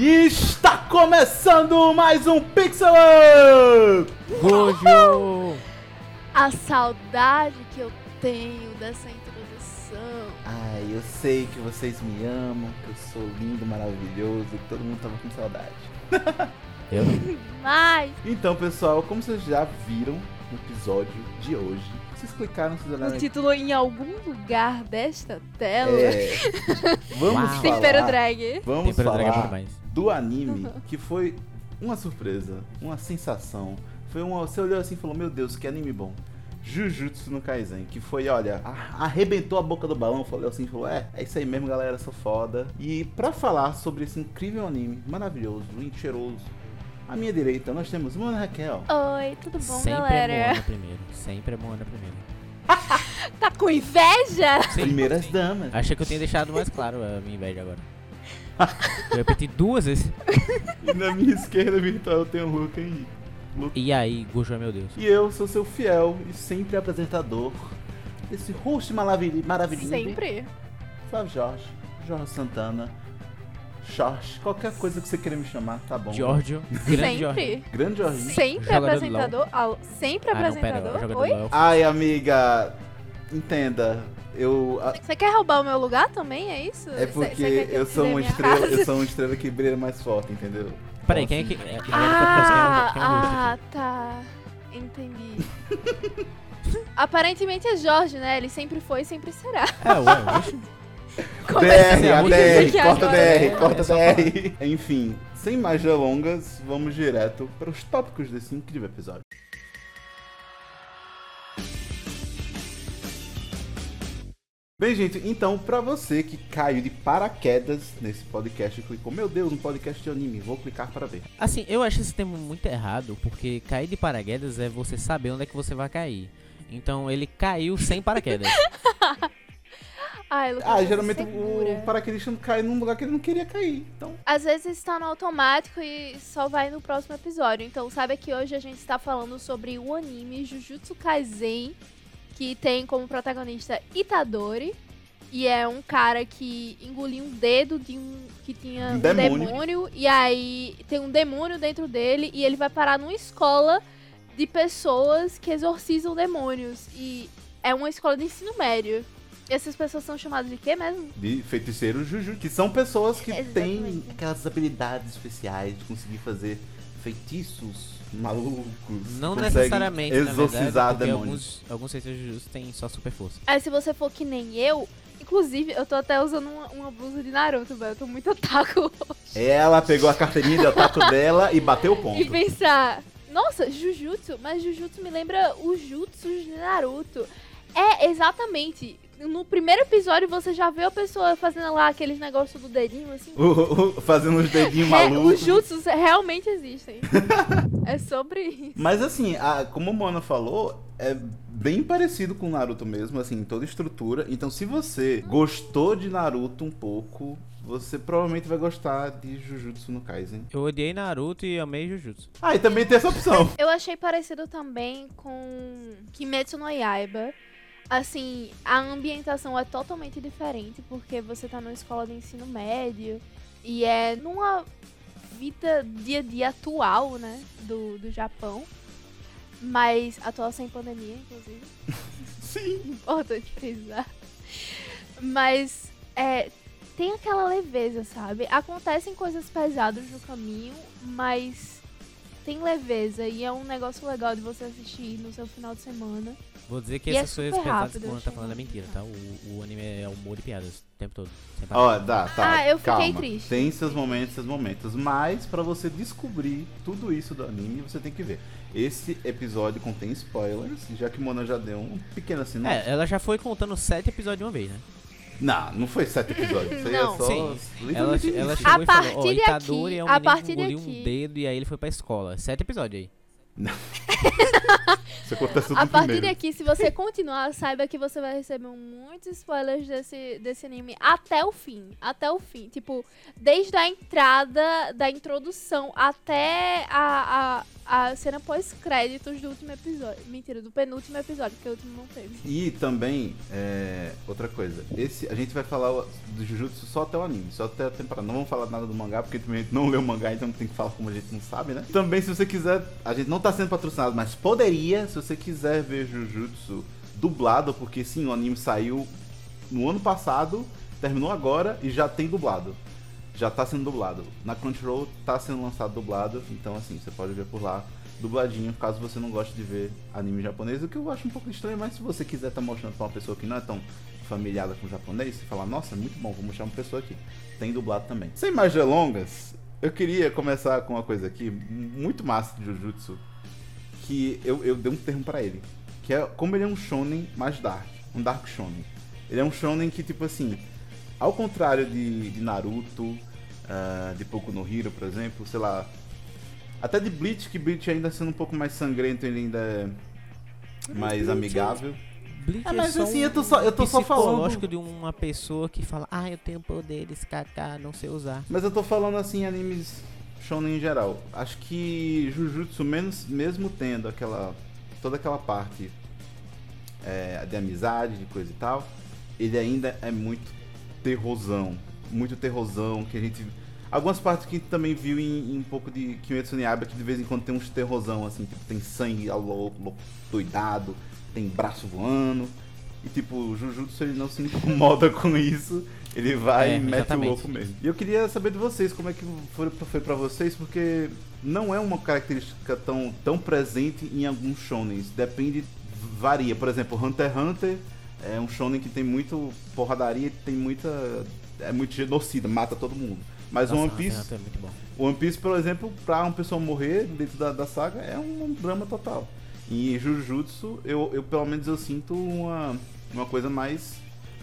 E está começando mais um Pixel Up! Gojo! A saudade que eu tenho dessa introdução. Ai, eu sei que vocês me amam, que eu sou lindo, maravilhoso, que todo mundo tava com saudade. Eu? Mas, Então, pessoal, como vocês já viram no episódio de hoje, vocês clicaram, vocês olharam o título em algum lugar desta tela. É, vamos Uau. falar, Tempero drag. vamos Tempero drag é falar demais. Do anime que foi uma surpresa, uma sensação. Foi uma, você olhou assim e falou: Meu Deus, que anime bom. Jujutsu no Kaisen, que foi, olha, arrebentou a boca do balão, falou assim, falou, é, é isso aí mesmo, galera, sou foda. E pra falar sobre esse incrível anime, maravilhoso, cheiroso, à minha direita nós temos Mona Raquel. Oi, tudo bom, Sempre é galera? Moana primeiro. Sempre é Moana primeiro. Tá com inveja? Sim. Primeiras damas. Achei que eu tinha deixado mais claro a minha inveja agora. Eu repeti duas vezes. E na minha esquerda virtual eu tenho o Luca Henrique. Luca. E aí, Gojo é meu Deus. E eu sou seu fiel e sempre apresentador desse host maravilhoso, maravilhoso. Sempre. Flávio Jorge, Jorge Santana, Jorge, qualquer coisa que você queira me chamar, tá bom. Giorgio. Grande. Sempre. Grande Jorginho. Sempre Jogador apresentador. Al- Sempre Ah, não, pera. apresentador. Jogador Oi? LoL. Ai, amiga, entenda, eu... a- Você quer roubar o meu lugar também? É isso? É Cê- porque cê que eu sou uma estrela, eu sou uma estrela que brilha mais forte, entendeu? Peraí, Então, quem é que. é- quem é Ah, quem é aqui? ah, tá. Entendi. Aparentemente é Jorge, né? Ele sempre foi e sempre será. É, ué, oxe. DR, a muito DR, corta. DR, É, corta é DR. Enfim, sem mais delongas, vamos direto para os tópicos desse incrível episódio. Bem, gente, então, pra você que caiu de paraquedas nesse podcast e clicou, meu Deus, um podcast de anime, vou clicar para ver. Assim, eu acho esse termo muito errado, porque cair de paraquedas é você saber onde é que você vai cair. Então ele caiu sem paraquedas. Ai, Lucas, Ah, geralmente segura. o paraquedista não cai num lugar que ele não queria cair, então... Às vezes está no automático e só vai no próximo episódio. Então saiba que hoje a gente está falando sobre o anime Jujutsu Kaisen, que tem como protagonista Itadori. E é um cara que engoliu um dedo de um que tinha Um demônio. demônio. E aí tem um demônio dentro dele e ele vai parar numa escola de pessoas que exorcizam demônios. E é uma escola de ensino médio. E essas pessoas são chamadas de quê mesmo? De feiticeiros Juju, que são pessoas que têm Exatamente. aquelas habilidades especiais de conseguir fazer feitiços malucos. Não necessariamente, na verdade, exorcizar porque demônios. alguns, alguns justos têm só super força. Aí se você for que nem eu, inclusive eu tô até usando uma, uma blusa de Naruto, velho. Eu tô muito otaku. Ela pegou a carteirinha de otaku dela e bateu o ponto. E pensar, nossa, Jujutsu, mas Jujutsu me lembra os Jutsus de Naruto. É, exatamente. No primeiro episódio você já vê a pessoa fazendo lá aqueles negócios do dedinho, assim. O- o- fazendo uns dedinhos É, malucos. os Jutsus realmente existem. é sobre isso. Mas assim, a- como a Mona falou, é bem parecido com Naruto mesmo, assim, em toda estrutura. Então, se você gostou de Naruto um pouco, você provavelmente vai gostar de Jujutsu no Kaisen. Eu odiei Naruto e amei Jujutsu. Ah, e também tem essa opção. Eu achei parecido também com Kimetsu no Yaiba. Assim, a ambientação é totalmente diferente, porque você tá numa escola de ensino médio e é numa vida dia a dia atual, né, do, do Japão. Mas atual sem pandemia, inclusive. Sim. Importante frisar. Mas é, tem aquela leveza, sabe? Acontecem coisas pesadas no caminho, mas tem leveza e é um negócio legal de você assistir no seu final de semana. Vou dizer que E é essas coisas super pesadas que o Ana tá falando é mentira, tá? O, o anime é humor e piadas o tempo todo. Ó, dá, tá. Ah, eu fiquei calma. triste. Tem seus momentos, seus momentos. Mas pra você descobrir tudo isso do anime, você tem que ver. Esse episódio contém spoilers, já que Mona já deu um pequeno sinal. É, ela já foi contando sete episódios de uma vez, né? Não, não foi sete episódios. Isso aí Não. é só. Sim. Ela, ela chegou A e falou, ó, partir Itadori é um a menino que partir de engoliu um dedo e aí ele foi pra escola. Sete episódios aí. Isso acontece tudo A partir primeiro. daqui, se você continuar, saiba que você vai receber muitos spoilers desse, desse anime até o fim. Até o fim. Tipo, desde a entrada, da introdução até a, a, a cena pós-créditos do último episódio. Mentira, do penúltimo episódio, porque o último não teve. E também, é, outra coisa, esse, a gente vai falar do Jujutsu só até o anime, só até a temporada. Não vamos falar nada do mangá, porque também a gente não leu o mangá, então tem que falar como a gente não sabe, né? Também, se você quiser, a gente não tá sendo patrocinado, mas poderia, se você quiser ver Jujutsu dublado, porque sim, o anime saiu no ano passado, terminou agora e já tem dublado. Já tá sendo dublado. Na Crunchyroll tá sendo lançado dublado, então assim, você pode ver por lá dubladinho, caso você não goste de ver anime japonês, o que eu acho um pouco estranho, mas se você quiser estar mostrando pra uma pessoa que não é tão familiada com o japonês, você fala, nossa, muito bom, vou mostrar uma pessoa aqui. Tem dublado também. Sem mais delongas, eu queria começar com uma coisa aqui, muito massa de Jujutsu, que eu, eu dei um termo pra ele, que é como ele é um shonen mais dark, um dark shonen. Ele é um shonen que, tipo assim, ao contrário de, de Naruto, ah, de Boku no Hero, por exemplo, sei lá, até de Bleach, que Bleach ainda sendo um pouco mais sangrento, ele ainda é mais Bleach é- amigável. Bleach É, mas só assim, um eu tô só- eu tô só psicológico falando- de uma pessoa que fala, ah, eu tenho poderes, kaká, não sei usar. Mas eu tô falando assim, animes shonen em geral. Acho que Jujutsu, menos, mesmo tendo aquela toda aquela parte é, de amizade, de coisa e tal, ele ainda é muito terrorzão. Muito terrorzão, que a gente... Algumas partes que a gente também viu em, em um pouco de Kimetsu no Yaiba, que de vez em quando tem uns terrorzão, assim, tipo, tem sangue louco, doidado, tem braço voando. E tipo, o Jujutsu ele não se incomoda com isso. Ele vai É, e mete exatamente. o louco mesmo. E eu queria saber de vocês, como é que foi, foi pra vocês, porque não é uma característica tão, tão presente em alguns shonens. Depende, varia. Por exemplo, Hunter x Hunter é um shonen que tem muito porradaria, tem muita. É muito genocida, mata todo mundo. Mas Nossa, One Hunter Piece, Hunter é muito bom. One Piece, por exemplo, pra uma pessoa morrer dentro da, da saga é um drama total. E Jujutsu, eu, eu pelo menos eu sinto uma, uma coisa mais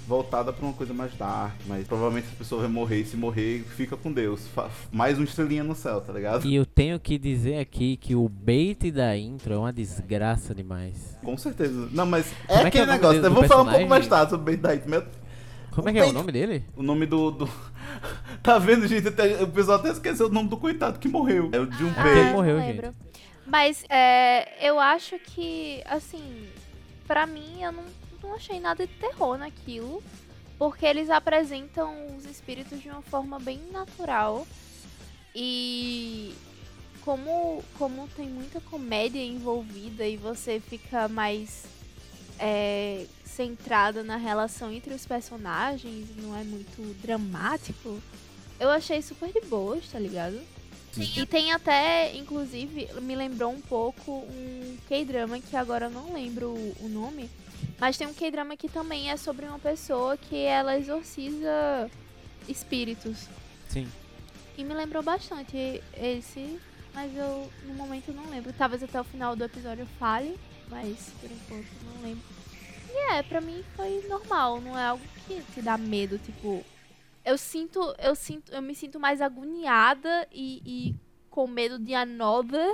voltada pra uma coisa mais dark, mas provavelmente a pessoa vai morrer e se morrer, fica com Deus. Fa- mais uma estrelinha no céu, tá ligado? E eu tenho que dizer aqui que o bait da intro é uma desgraça demais. Com certeza. Não, mas é é que é aquele nome negócio. do- Eu do vou falar um pouco mais tarde sobre o Bait Night. Como O é que é o bait- nome dele? O nome do. do- tá vendo, gente? Até- o pessoal até esqueceu o nome do coitado que morreu. É o Junpei. Ah, morreu, gente. Mas é, eu acho que, assim, pra mim eu não, não achei nada de terror naquilo. Porque eles apresentam os espíritos de uma forma bem natural. E como, como tem muita comédia envolvida e você fica mais é, centrada na relação entre os personagens, não é muito dramático, eu achei super de boas, tá ligado? E tem até, inclusive, me lembrou um pouco um K-drama que agora eu não lembro o, o nome, mas tem um K-drama que também é sobre uma pessoa que ela exorciza espíritos. Sim. E me lembrou bastante esse, mas eu no momento não lembro. Talvez até o final do episódio eu fale, mas por enquanto não lembro. E é, pra mim foi normal, não é algo que te dá medo, tipo. Eu sinto, eu sinto, eu me sinto mais agoniada e, e com medo de Another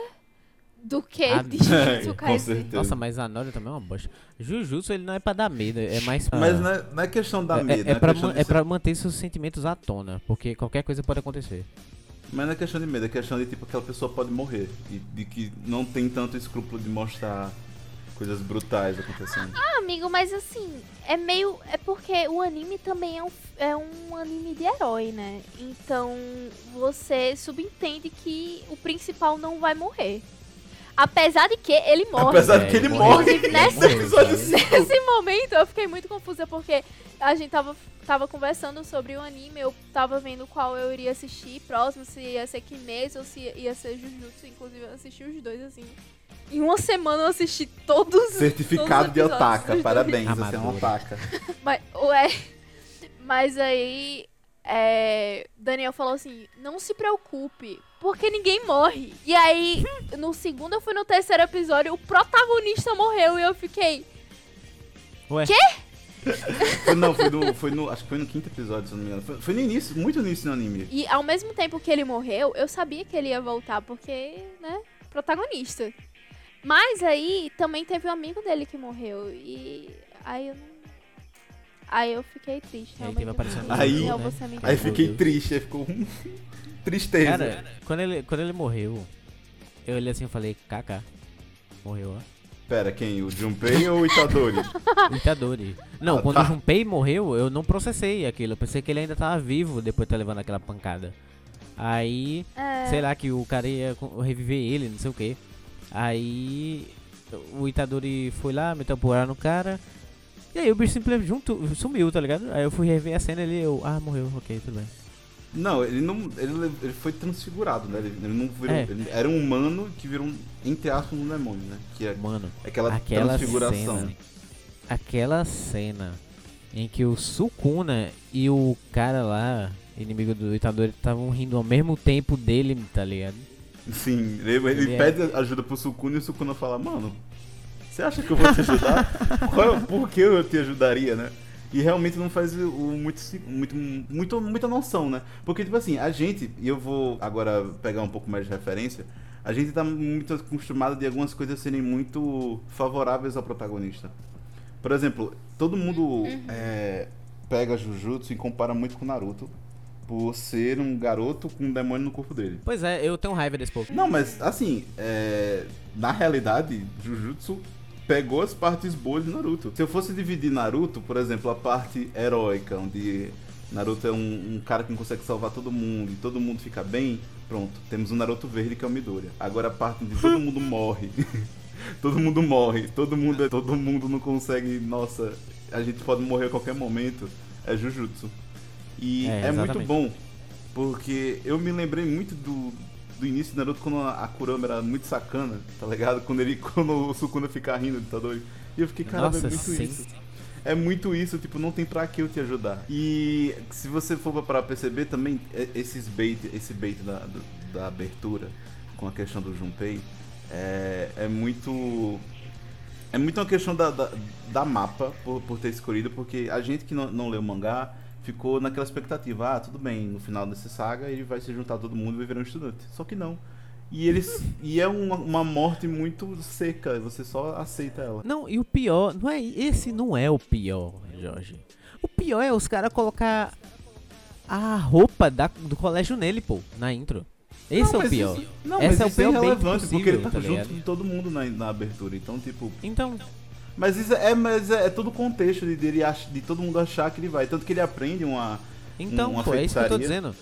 do que Ah, de Jujutsu Kaisen. Nossa, mas a Nori também é uma bosta. Jujutsu, ele não é pra dar medo, é mais pra... Mas não é, não é questão da é, medo, é, né? pra, man- é ser- pra manter seus sentimentos à tona, porque qualquer coisa pode acontecer. Mas não é questão de medo, é questão de tipo aquela pessoa pode morrer. E de que não tem tanto escrúpulo de mostrar coisas brutais acontecendo. Ah, amigo, mas assim, é meio. É porque o anime também é um, é um anime de herói, né? Então você subentende que o principal não vai morrer. Apesar de que ele morre. Apesar de É, que ele ele morre. Cara. nesse momento eu fiquei muito confusa porque a gente tava, tava conversando sobre o anime, eu tava vendo qual eu iria assistir próximo, se ia ser Kimetsu ou se ia ser Jujutsu, inclusive eu assisti os dois assim. Em uma semana eu assisti todos Certificado todos de otaka, parabéns, você é um Amadora. otaka. Mas, ué, mas aí é, Daniel falou assim, não se preocupe, porque ninguém morre. E aí, no segundo ou foi no terceiro episódio, o protagonista morreu e eu fiquei, Ué, Foi- Não, foi no, foi no. Acho que foi no quinto episódio, se eu não me engano. Foi, foi no início, muito no início do anime. E ao mesmo tempo que ele morreu, eu sabia que ele ia voltar, porque, né, protagonista. Mas aí também teve um amigo dele que morreu. E aí eu não. Aí eu fiquei triste. Aí teve aparecendo Aí- eu né? Aí fiquei triste, aí ficou tristeza. Cara, quando ele, quando ele morreu, eu olhei assim e falei, kaká. Morreu, ó. Pera, quem? O Junpei ou o Itadori? O Itadori. Não, Ah, quando tá. o Junpei morreu, eu não processei aquilo. Eu pensei que ele ainda tava vivo depois de ter levado aquela pancada. Aí, É, sei lá, que o cara ia reviver ele, não sei o que. Aí, o Itadori foi lá, meteu a porrada no cara. E aí o bicho simplesmente junto, sumiu, tá ligado? Aí eu fui rever a cena e ele, eu, ah, morreu, ok, tudo bem. Não, ele não. Ele, ele foi transfigurado, né? Ele, ele não virou. É. Ele era um humano que virou, um, entre aspas, um demônio, né? Que é Mano, aquela, aquela transfiguração. cena. Aquela cena em que o Sukuna e o cara lá, inimigo do Itadori, estavam rindo ao mesmo tempo dele, tá ligado? Sim, ele, ele Ele é- pede ajuda pro Sukuna e o Sukuna fala, mano, você acha que eu vou te ajudar? Qual, por que eu te ajudaria, né? E realmente não faz o, muito, muito, muito, muita noção, né? Porque, tipo assim, a gente, e eu vou agora pegar um pouco mais de referência, a gente tá muito acostumado de algumas coisas serem muito favoráveis ao protagonista. Por exemplo, todo mundo é, pega Jujutsu e compara muito com Naruto por ser um garoto com um demônio no corpo dele. Pois é, eu tenho raiva desse povo. Não, mas assim, é, na realidade, Jujutsu pegou as partes boas de Naruto. Se eu fosse dividir Naruto, por exemplo, a parte heróica, onde Naruto é um, um cara que consegue salvar todo mundo e todo mundo fica bem, pronto, temos o Naruto verde que é o Midoriya. Agora a parte onde todo mundo morre. todo mundo morre, todo mundo, todo mundo não consegue, nossa, a gente pode morrer a qualquer momento, é Jujutsu. E É, é, muito bom, porque eu me lembrei muito do, do início de Naruto quando a Kurama era muito sacana, tá ligado? Quando ele quando o Sukuna fica rindo do Itadori. E eu fiquei, caramba, Nossa, é muito sim. isso. É muito isso, tipo, não tem pra que eu te ajudar. E se você for pra perceber também, é- esses bait, esse bait da, do- da abertura com a questão do Junpei é, é muito. É muito uma questão da, da, da mapa por, por ter escolhido, porque a gente que não, não leu o mangá ficou naquela expectativa, ah, tudo bem, no final dessa saga ele vai se juntar todo mundo e vai virar um estudante. Só que não. E eles. E é uma, uma morte muito seca, você só aceita ela. Não, e o pior, não é, esse não é o pior, Jorge. O pior é os caras colocar a roupa da, do colégio nele, pô, na intro. Esse Não, é o pior. isso- não, Essa mas é o é pior bait irrelevante, porque ele tá, tá junto ligado? de todo mundo na, na abertura. Então, tipo. Então, Mas isso é, mas é, é todo o contexto de, dele ach, de todo mundo achar que ele vai. Tanto que ele aprende uma. então, Uma pô, é isso que eu tô dizendo.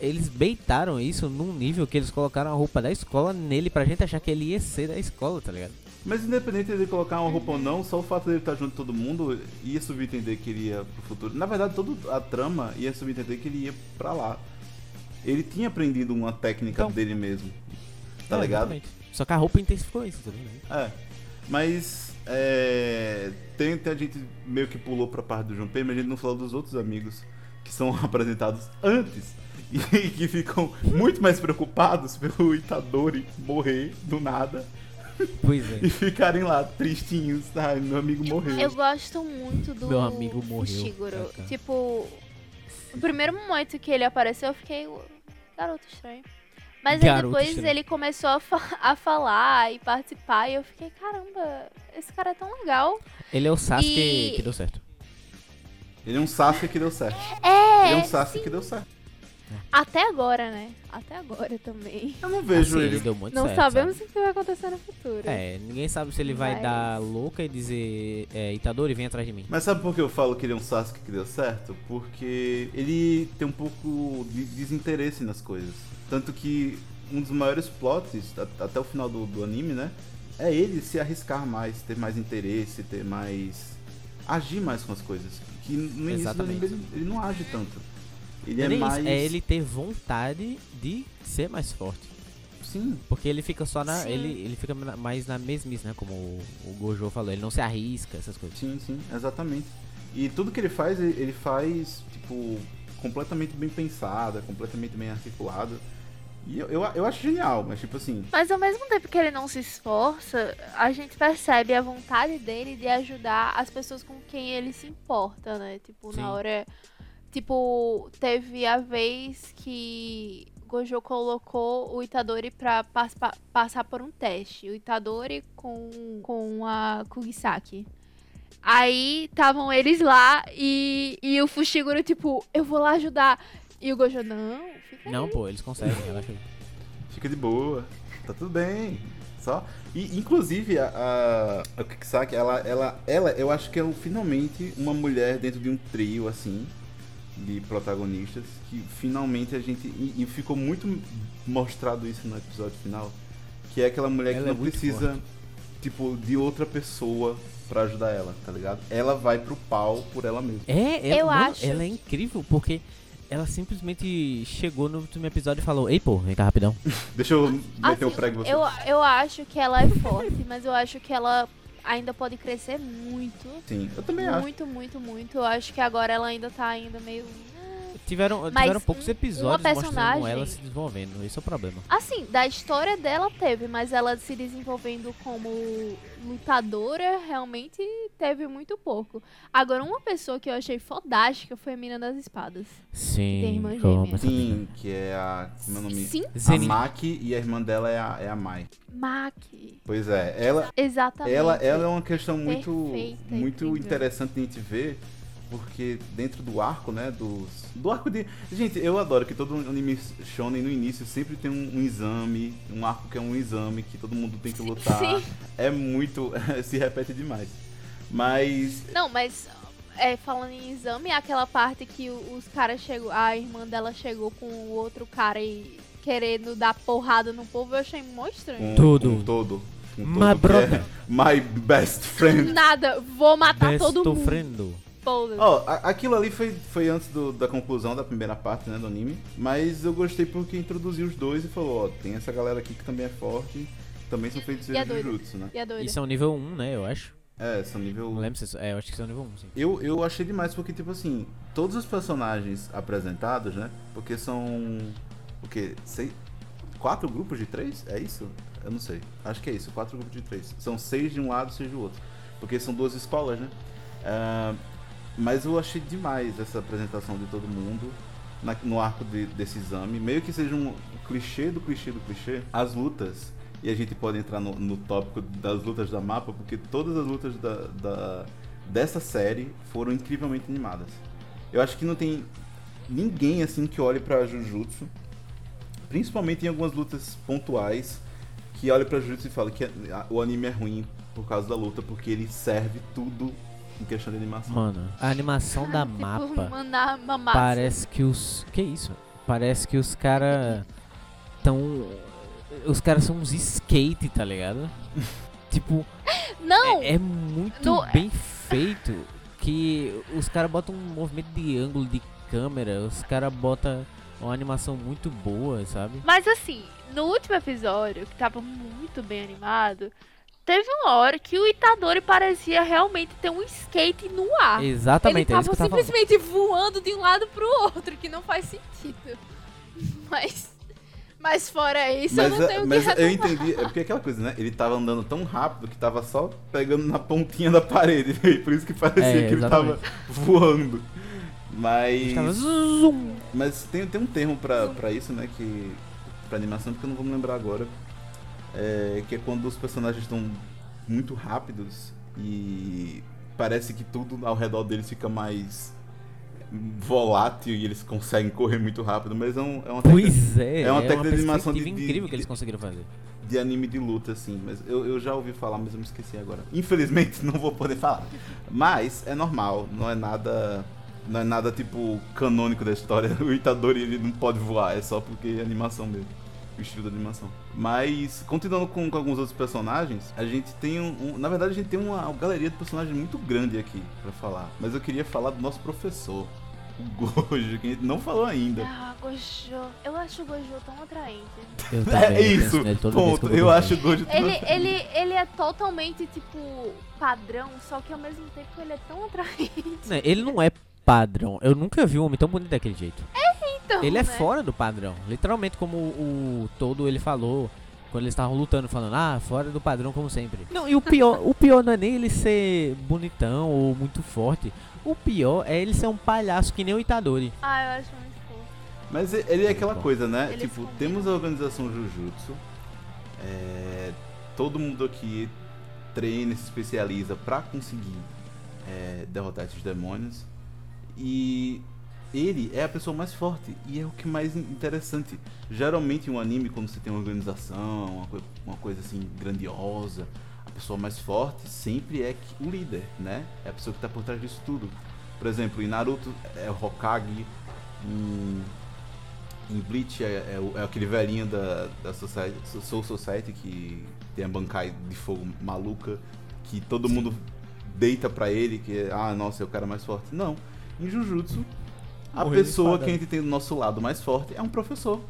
Eles beitaram isso num nível que eles colocaram a roupa da escola nele pra gente achar que ele ia ser da escola, tá ligado? Mas independente dele colocar uma roupa ou não, só o fato dele estar junto de todo mundo ia subentender que ele ia pro futuro. Na verdade, toda a trama ia subentender que ele ia pra lá. Ele tinha aprendido uma técnica Então. dele mesmo. Tá É, ligado? exatamente. Só que a roupa intensificou isso, tá ligado? É. Mas é, tem, tem a gente meio que pulou pra parte do Junpei, mas a gente não falou dos outros amigos que são apresentados antes e que ficam muito mais preocupados pelo Itadori morrer do nada Pois e é. ficarem lá tristinhos. Ai, meu amigo morreu. Eu gosto muito do Meu amigo morreu. Ishiguro. Kaká. Tipo, o primeiro momento que ele apareceu, eu fiquei. Garoto estranho. Mas aí depois estranho. ele começou a, fa- a falar e participar, e eu fiquei, caramba, esse cara é tão legal. Ele é o Sasuke E- que deu certo. Ele é um Sasuke que deu certo. É, Ele é um Sasuke que deu certo. até agora, né? Até agora também. Eu não vejo Assim, ele. ele deu muito Não certo. sabemos sabe? o que vai acontecer no futuro. É, ninguém sabe se ele vai Mas- dar louca e dizer é, Itadori, vem atrás de mim. Mas sabe por que eu falo que ele é um Sasuke que deu certo? Porque ele tem um pouco de desinteresse nas coisas. Tanto que um dos maiores plots, até o final do, do anime, né? É ele se arriscar mais, ter mais interesse, ter mais. agir mais com as coisas. Que no início do Exatamente. anime ele, ele não age tanto. Ele Não é nem isso, mais. é ele ter vontade de ser mais forte. Sim. Porque ele fica só na. Sim. Ele, ele fica mais na mesmice, né? Como o, o Gojo falou. Ele não se arrisca, essas coisas. Sim, sim, exatamente. E tudo que ele faz, ele faz, tipo, completamente bem pensado, completamente bem articulado. E eu, eu, eu acho genial, mas tipo assim, Mas ao mesmo tempo que ele não se esforça, a gente percebe a vontade dele de ajudar as pessoas com quem ele se importa, né? Tipo, Sim. na hora. Tipo, teve a vez que. Gojo colocou o Itadori pra pas- pa- passar por um teste. O Itadori com, com a Kugisaki. Aí estavam eles lá e, e o Fushiguro, tipo, eu vou lá ajudar. E o Gojo, não, fica Não, aí. pô, eles conseguem, relaxa. Fica de boa. Tá tudo bem. Só. E, inclusive, a, a, a Kikisaki, ela, ela, ela, eu acho que é um- finalmente uma mulher dentro de um trio, assim, de protagonistas, que finalmente a gente. E, e ficou muito mostrado isso no episódio final. Que é aquela mulher Ela que é não muito precisa, tipo, de outra pessoa pra ajudar ela, tá ligado? Ela vai pro pau por ela mesma. É, ela, Eu mano, acho ela é incrível porque ela simplesmente chegou no último episódio e falou: Ei, pô, vem cá rapidão. Deixa eu meter o Assim, prego em você. eu, eu acho que ela é forte, mas eu acho que ela ainda pode crescer muito. Sim, eu também acho. Muito, muito, muito. Eu acho que agora ela ainda tá ainda meio. Tiveram, Mas tiveram poucos episódios mostrando ela se desenvolvendo. Esse é o problema. Assim, da história dela teve, mas ela se desenvolvendo como lutadora realmente teve muito pouco. Agora, uma pessoa que eu achei fodástica foi a Mina das Espadas. Sim. menina. Sim, que é a. Como é o nome? Sim, A Zenin. Maki e a irmã dela é a, é a Mai. Maki. Pois é, ela, Exatamente. ela, ela é uma questão muito, Perfeita, muito incrível. interessante de a gente ver, porque dentro do arco, né, dos, do arco de... Gente, eu adoro que todo anime shonen no início sempre tem um, um exame, um arco que é um exame, que todo mundo tem que lutar. Sim. É muito... se repete demais. Mas... Não, mas é, falando em exame, aquela parte que os caras chegou, a irmã dela chegou com o outro cara e querendo dar porrada no povo, eu achei mó estranho. Com, Tudo. Com todo. Com My todo que brother. é my best friend. Nada, vou matar Best todo mundo. friendo. Ó, a- aquilo ali foi, foi antes do- da conclusão da primeira parte, né, do anime. Mas eu gostei porque introduziu os dois e falou, ó, tem essa galera aqui que também é forte, também são feitos E é de doido. Jujutsu, né? E é um nível 1, né? Eu acho. É, são nível... Não lembro se é. É, eu acho que isso é um nível 1, sim. Eu, eu achei demais porque, tipo assim, todos os personagens apresentados, né? Porque são. O quê? Seis, quatro grupos de três? É isso? Eu não sei. Acho que é isso, quatro grupos de três. São seis de um lado, seis do outro. Porque são duas escolas, né? Ah, mas eu achei demais essa apresentação de todo mundo na- no arco de- desse exame. Meio que seja um clichê do clichê do clichê. As lutas. E a gente pode entrar no, no tópico das lutas da mapa, porque todas as lutas da, da- dessa série foram incrivelmente animadas. Eu acho que não tem ninguém assim que olhe pra Jujutsu, principalmente em algumas lutas pontuais, que olhe pra Jujutsu e fale que o anime é ruim por causa da luta, porque ele serve tudo em questão de animação. Mano, a animação da Tipo, mapa mandar uma massa. parece que os. Que isso? Parece que os caras tão. Os caras são uns skate, tá ligado? tipo, Não! é, é muito No- bem feito que os caras botam um movimento de ângulo de câmera, os caras botam uma animação muito boa, sabe? Mas assim, no último episódio, que tava muito bem animado, teve uma hora que o Itadori parecia realmente ter um skate no ar. Exatamente, Ele é isso tava que eu tava falando. simplesmente voando de um lado pro outro, que não faz sentido. Mas. Mas fora isso, eu Mas, não é- tenho o mas que eu entendi, é porque aquela coisa, né? Ele tava andando tão rápido que tava só pegando na pontinha da parede, e por isso que parecia É, que ele tava voando. Mas. Tava zoom. Mas tem, tem um termo pra, pra isso, né? Que. Pra animação, porque eu não vou me lembrar agora. É, que é quando os personagens estão muito rápidos e parece que tudo ao redor deles fica mais volátil e eles conseguem correr muito rápido, mas é, um, é uma técnica Pois é, é uma técnica de animação de- de- incrível que eles conseguiram fazer. de anime de luta, assim. Mas eu, eu já ouvi falar, mas eu me esqueci agora. Infelizmente não vou poder falar. Mas é normal, não é nada. Não é nada tipo canônico da história. O Itadori ele não pode voar, é só porque é animação mesmo. O estilo da animação. Mas, continuando com, com alguns outros personagens, a gente tem um, um- Na verdade, a gente tem uma, galeria de personagens muito grande aqui pra falar. Mas eu queria falar do nosso professor, o Gojo, que a gente não falou ainda. Ah, Gojo. Eu acho o Gojo tão atraente. Eu também, É eu penso isso, que ponto. Eu dormir. acho o Gojo tão Ele, ele, ele é totalmente, tipo, padrão, só que ao mesmo tempo ele é tão atraente. Né, Ele não é padrão. Eu nunca vi um homem tão bonito daquele jeito. Então, Ele é né? fora do padrão. Literalmente, como o todo ele falou quando eles estavam lutando, falando, ah, fora do padrão como sempre. Não, e o pior, o pior não é nem ele ser bonitão ou muito forte. O pior é ele ser um palhaço que nem o Itadori. Ah, eu acho muito fofo. Mas ele é aquela coisa, né? Eles tipo, combinam. temos a organização Jujutsu. é, todo mundo aqui treina e se especializa pra conseguir é, derrotar esses demônios. E ele é a pessoa mais forte. E é o que mais interessante. Geralmente em um anime, quando você tem uma organização, uma, coi- uma coisa assim grandiosa, a pessoa mais forte sempre é o líder, né? É a pessoa que tá por trás disso tudo. Por exemplo, em Naruto é o Hokage. Em, em Bleach é, é o- é aquele velhinho da, da Society, Soul Society que tem a bancai de fogo maluca, que todo mundo deita pra ele, que é, ah, nossa, é o cara mais forte. Não. Em Jujutsu, a pessoa que a gente tem do nosso lado mais forte é um professor.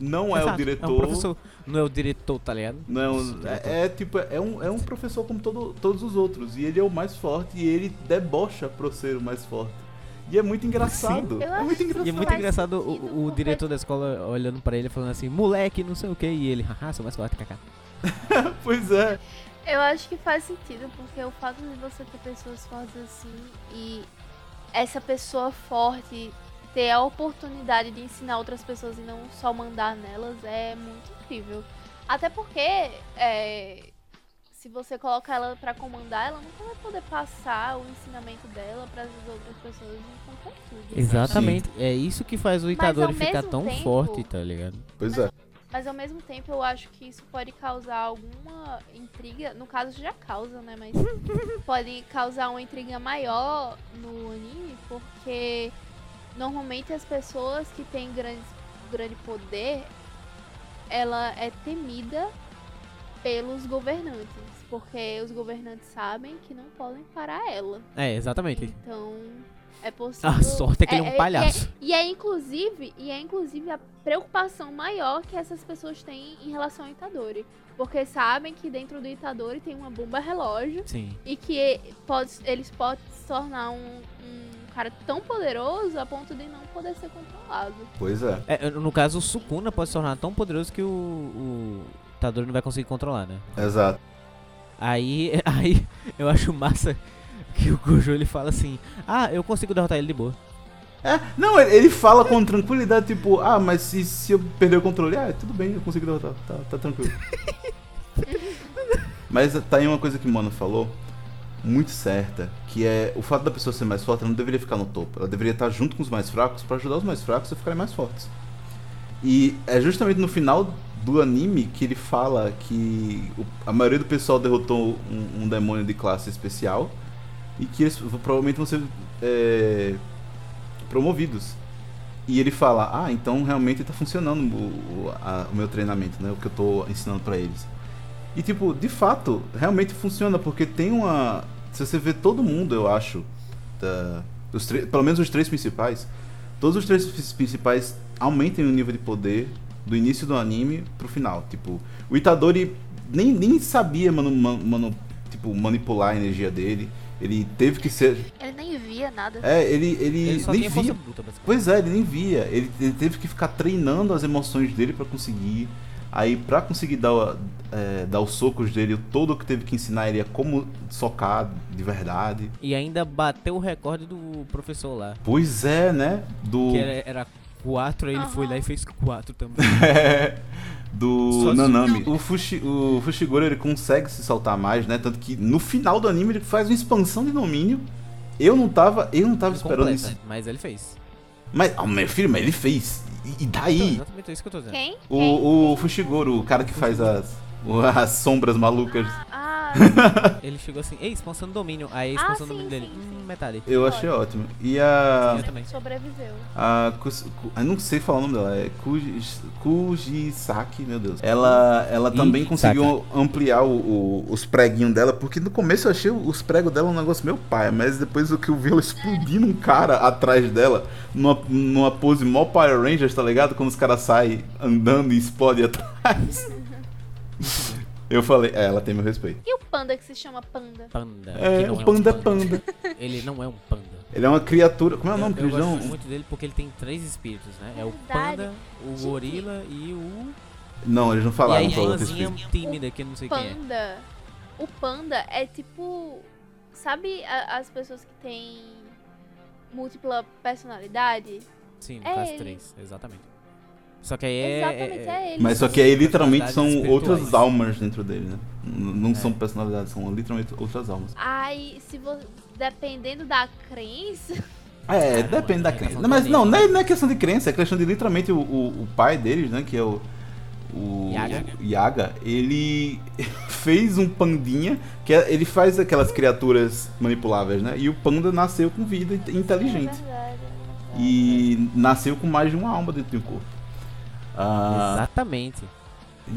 Não é o Exato, diretor. É um professor, não é o diretor, tá ligado? Não, é um- é, é tipo, é um, é um professor como todo, todos os outros. E ele é o mais forte e ele debocha por ser o mais forte. E é muito engraçado. É muito engraçado. E é muito engraçado o, o diretor da escola olhando pra ele falando assim, moleque, não sei o que, e ele, haha, sou mais forte, kaká. Pois é. Eu acho que faz sentido, porque o fato de você ter pessoas fortes assim e essa pessoa forte ter a oportunidade de ensinar outras pessoas e não só mandar nelas é muito incrível. Até porque é, se você colocar ela pra comandar, ela nunca vai poder passar o ensinamento dela para as outras pessoas em tudo. Exatamente, é isso que faz o Itadori ficar tão tempo- forte, tá ligado? Pois é. Mas ao mesmo tempo eu acho que isso pode causar alguma intriga. No caso já causa, né? Mas pode causar uma intriga maior no anime, porque normalmente as pessoas que têm grande, grande poder, ela é temida pelos governantes. Porque os governantes sabem que não podem parar ela. É, exatamente. Então é possível. A sorte é que ele é um e palhaço. E é inclusive, e é inclusive a preocupação maior que essas pessoas têm em relação ao Itadori. Porque sabem que dentro do Itadori tem uma bomba relógio Sim. e que pode, eles podem se tornar um, um cara tão poderoso a ponto de não poder ser controlado. Pois é. É, no caso, o Sukuna pode se tornar tão poderoso que o, o Itadori não vai conseguir controlar, né? Exato. Aí, aí eu acho massa que o Gojo ele fala assim: Ah, eu consigo derrotar ele de boa. É, não, ele, ele fala com tranquilidade, tipo, ah, mas se, se eu perder o controle, ah, tudo bem, eu consigo derrotar, tá, tá tranquilo. mas tá aí uma coisa que o Mano falou, muito certa, que é o fato da pessoa ser mais forte, ela não deveria ficar no topo, ela deveria estar junto com os mais fracos pra ajudar os mais fracos a ficarem mais fortes. E é justamente no final do anime que ele fala que o- a maioria do pessoal derrotou um, um demônio de classe especial e que eles provavelmente vão ser é, promovidos. E ele fala, ah, então realmente tá funcionando o, a- o meu treinamento, né? O que eu tô ensinando pra eles. E tipo, de fato, realmente funciona, porque tem uma. Se você vê todo mundo, eu acho, da, pelo menos os três principais, todos os três prin- principais aumentem o nível de poder do início do anime pro final. Tipo, o Itadori nem, nem sabia mano, mano, tipo, manipular a energia dele. Ele teve que ser. Ele nem via nada. É, ele, ele, Ele só nem via. bruta. Pois é, ele nem via. Ele, ele teve que ficar treinando as emoções dele pra conseguir. Aí, pra conseguir dar, é, dar os socos dele, todo o que teve que ensinar ele é como socar de verdade. E ainda bateu o recorde do professor lá. Pois é, né? Do. Que era, era quatro, aí ele foi lá e fez quatro também. do Só Nanami. O, Fushi, o Fushiguro ele consegue se soltar mais, né? Tanto que no final do anime ele faz uma expansão de domínio. Eu não tava, eu não tava esperando Completa, isso. Mas ele fez. Mas, oh, meu filho, mas ele fez. E, e Então, daí? exatamente isso que eu tô dizendo. Quem? O, o Fushiguro, o cara que faz as, as sombras malucas. Ah, Ele chegou assim, ei, expansão do domínio. Aí a Ah, expansão do sim, domínio dele, sim, hum, sim. metade. Eu achei ótimo. E a. Eu também. sobreviveu. A. Kus- Eu não sei falar o nome dela. É Kuji- Kujisaki, meu Deus. Ela, ela também Ih, conseguiu ampliar o- o- os preguinhos dela, porque no começo eu achei os pregos dela um negócio meio pai, mas depois o que eu vi ela explodindo um cara atrás dela, numa, numa pose mó Power Rangers, tá ligado? Quando os caras saem andando e explodem atrás. Eu falei, é, ela tem meu respeito. E o panda que se chama panda? Panda. É, não o um panda é panda. Ele não é um panda. Ele é uma criatura. Como é o Eu- nome, eu, Crisão? gosto muito dele porque ele tem três espíritos, né? É o panda, o Gente. gorila e o... Não, eles não e falaram aí qual a irmãzinha tímida que eu não sei quem é. Panda. O panda é tipo. Sabe a- as pessoas que têm múltipla personalidade? Sim, É ele. 3, exatamente. Só que aí é. Exatamente, é ele. Mas só que aí literalmente são outras almas dentro dele, né? Não são É. personalidades, são literalmente outras almas. Aí, se você. Dependendo da crença. É, Ah, depende da crença. Mas não, não é, não é questão de crença, é questão de literalmente o, o, o pai deles, né? Que é o. O Yaga. Yaga, ele fez um pandinha, que é- ele faz aquelas criaturas manipuláveis, né? E o panda nasceu com vida inteligente. É verdade. E nasceu com mais de uma alma dentro do corpo. Ah, Exatamente.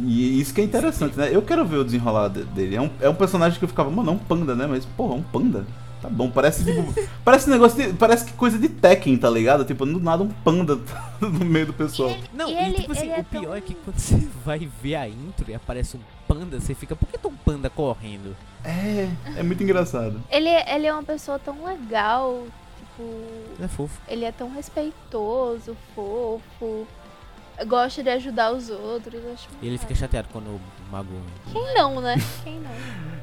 e isso que é interessante, né? Eu quero ver o desenrolar de- dele. É um, é um personagem que eu ficava, mano, é um panda, né? Mas, porra, é um panda. Tá bom, parece tipo. parece negócio de. Parece que coisa de Tekken, tá ligado? Tipo, do nada um panda no meio do pessoal. Não, E e, ele- tipo assim, ele é o pior tão- é que quando você vai ver a intro e aparece um panda, você fica, por que tem um panda correndo? É, é muito engraçado. Ele, ele é uma pessoa tão legal. Tipo. Ele é fofo. Ele é tão respeitoso, fofo. Gosta de ajudar os outros. Acho E ele fica chateado quando o mago. Quem não, né? Quem não?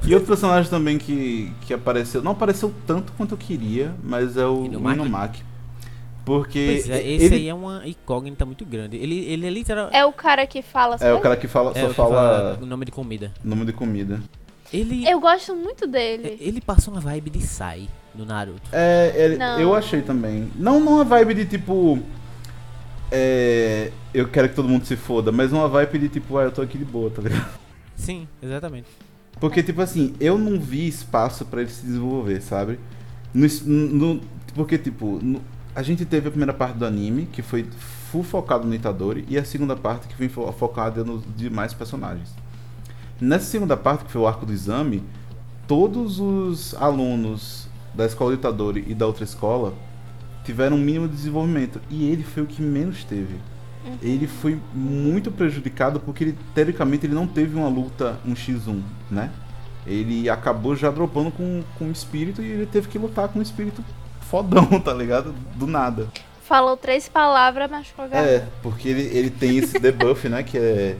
E outro personagem também que, que apareceu, não apareceu tanto quanto eu queria, mas é o Inumaki? Porque Pois é, esse ele aí é uma incógnita muito grande. Ele, ele é literal. É o cara que fala é o cara que fala, é só o que fala o nome de comida. nome de comida. Ele, Eu gosto muito dele. ele passa uma vibe de Sai no Naruto. É, ele- Não. eu achei também. Não numa vibe de tipo. É. Eu quero que todo mundo se foda, mas uma vibe de tipo, ah, eu tô aqui de boa, tá ligado? Sim, exatamente. Porque, tipo assim, eu não vi espaço pra ele se desenvolver, sabe? No, no- porque, tipo, no- a gente teve a primeira parte do anime, que foi full focado no Itadori, e a segunda parte que foi fo- focada nos demais personagens. Nessa segunda parte, que foi o arco do exame, todos os alunos da escola do Itadori e da outra escola tiveram um mínimo de desenvolvimento, e ele foi o que menos teve ele foi muito prejudicado porque ele, teoricamente ele não teve uma luta um x1, né? Ele acabou já dropando com, com o espírito e ele teve que lutar com o espírito fodão, tá ligado? Do nada. Falou três palavras, a garganta. É, porque ele, ele tem esse debuff, né? Que é.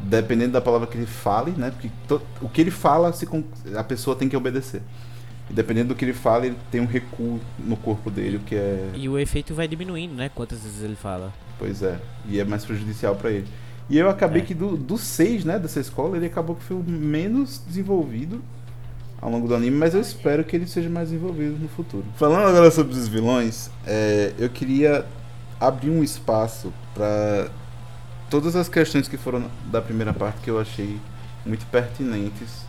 Dependendo da palavra que ele fale, né? Porque to- o que ele fala, se a pessoa tem que obedecer. Dependendo do que ele fala, ele tem um recuo no corpo dele, o que é. E o efeito vai diminuindo, né? Quantas vezes ele fala. Pois é, e é mais prejudicial pra ele. E eu acabei É. que do- dos seis, né, dessa escola, ele acabou que foi o menos desenvolvido ao longo do anime, mas eu espero que ele seja mais desenvolvido no futuro. Falando agora sobre os vilões, é, eu queria abrir um espaço pra todas as questões que foram da primeira parte que eu achei muito pertinentes,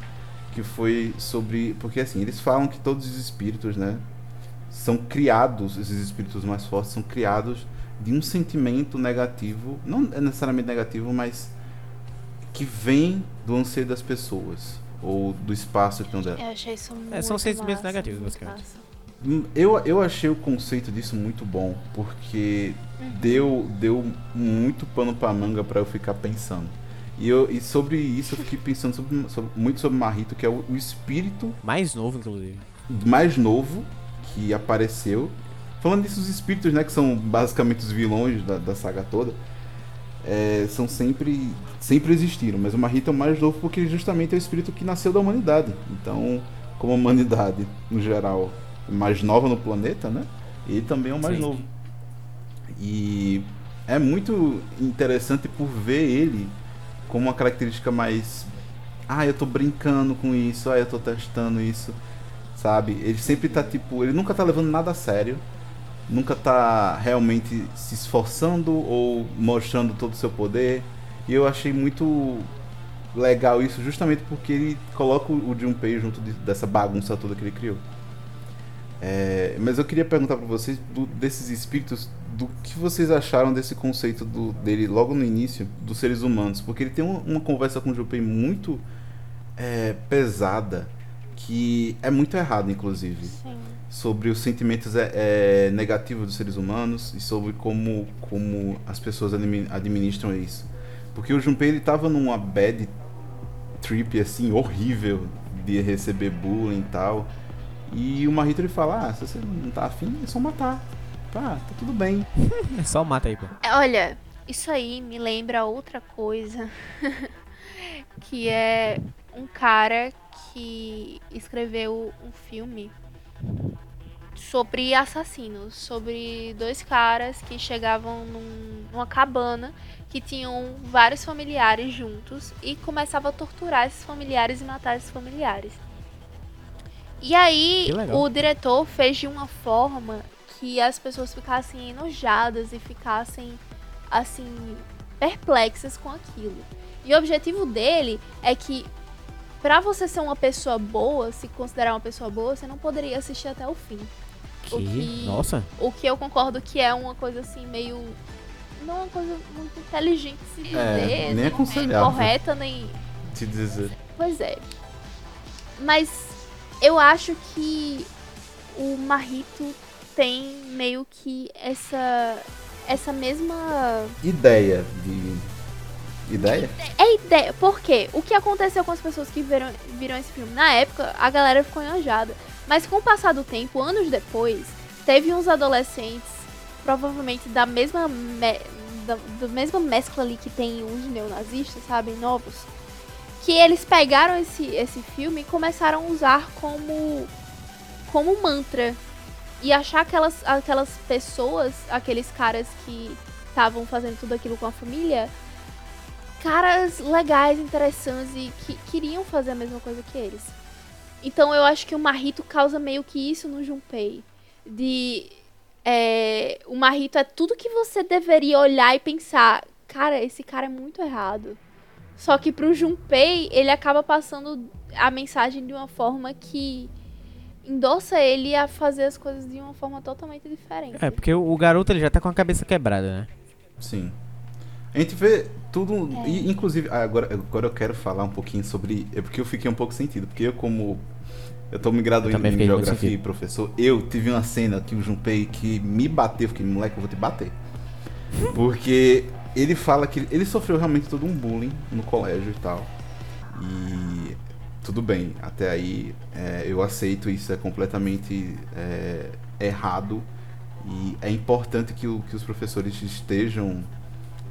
que foi sobre, porque assim, eles falam que todos os espíritos, né, são criados, esses espíritos mais fortes são criados de um sentimento negativo, não é necessariamente negativo, mas que vem do anseio das pessoas ou do espaço que estão dela. Eu achei isso muito É, são sentimentos massa, negativos, basicamente. Eu, eu achei o conceito disso muito bom, porque deu, deu muito pano pra manga pra eu ficar pensando. E, eu, e sobre isso eu fiquei pensando sobre- sobre- muito sobre Marrito, que é o, o espírito Mais novo, inclusive. mais novo que apareceu. Falando disso, os espíritos, né, que são basicamente os vilões da, da saga toda, é, são sempre sempre existiram, mas o Marrito é o mais novo porque justamente é o espírito que nasceu da humanidade. Então, como a humanidade, no geral, é mais nova no planeta, né, ele também é o mais Sim. novo. E é muito interessante por ver ele como uma característica mais. Ah, eu tô brincando com isso, ah, eu tô testando isso, sabe? Ele sempre tá tipo. Ele nunca tá levando nada a sério, nunca tá realmente se esforçando ou mostrando todo o seu poder. E eu achei muito legal isso justamente porque ele coloca o Junpei junto de- dessa bagunça toda que ele criou. É, mas eu queria perguntar pra vocês do- desses espíritos, do que vocês acharam desse conceito do- dele logo no início dos seres humanos, porque ele tem uma, uma conversa com o Junpei muito é, pesada, que é muito errada, inclusive, Sim. sobre os sentimentos é, é, negativos dos seres humanos e sobre como, como as pessoas admi- administram isso. Porque o Junpei ele tava numa bad trip assim horrível de receber bullying e tal. E o Marrito ele fala: "Ah, se você não tá afim, é só matar. Tá, tá tudo bem". É só mata aí, pô. É, Olha, isso aí me lembra outra coisa. que é um cara que escreveu um filme sobre assassinos, sobre dois caras que chegavam num, numa cabana que tinham vários familiares juntos e começavam a torturar esses familiares e matar esses familiares. E aí o diretor fez de uma forma que as pessoas ficassem enojadas e ficassem assim perplexas com aquilo. E o objetivo dele é que pra você ser uma pessoa boa, se considerar uma pessoa boa, você não poderia assistir até o fim. Que? O que- Nossa. O que eu concordo que é uma coisa assim meio não é uma coisa muito inteligente de se dizer, É, nem não aconselhável. correta nem Te dizer. Pois é. Mas eu acho que o Marrito tem meio que essa essa mesma Ideia de. Ideia? é ideia. Por quê? O que aconteceu com as pessoas que viram, viram esse filme? Na época, a galera ficou enojada. Mas com o passar do tempo, anos depois, teve uns adolescentes, provavelmente da mesma, me, da, da mesma mescla ali que tem os neonazistas, sabe? Novos. Que eles pegaram esse, esse filme e começaram a usar como, como mantra. E achar aquelas, aquelas pessoas, aqueles caras que estavam fazendo tudo aquilo com a família, caras legais, interessantes e que queriam fazer a mesma coisa que eles. Então eu acho que o Marrito causa meio que isso no Junpei. De. é, o Marrito é tudo que você deveria olhar e pensar. Cara, esse cara é muito errado. Só que pro Junpei, ele acaba passando a mensagem de uma forma que endossa ele a fazer as coisas de uma forma totalmente diferente. É, porque o, garoto ele já tá com a cabeça quebrada, né? Sim. A gente vê tudo. É. E, inclusive, ah, agora, agora eu quero falar um pouquinho sobre. É porque eu fiquei um pouco sentido. Porque eu, como. Eu tô me graduando em geografia e professor. Eu tive uma cena que o Junpei que me bateu. Eu Fiquei, moleque, eu vou te bater. Porque ele fala que ele sofreu realmente todo um bullying no colégio e tal. E tudo bem, até aí é, eu aceito isso é completamente é, errado. E é importante que, o- que os professores estejam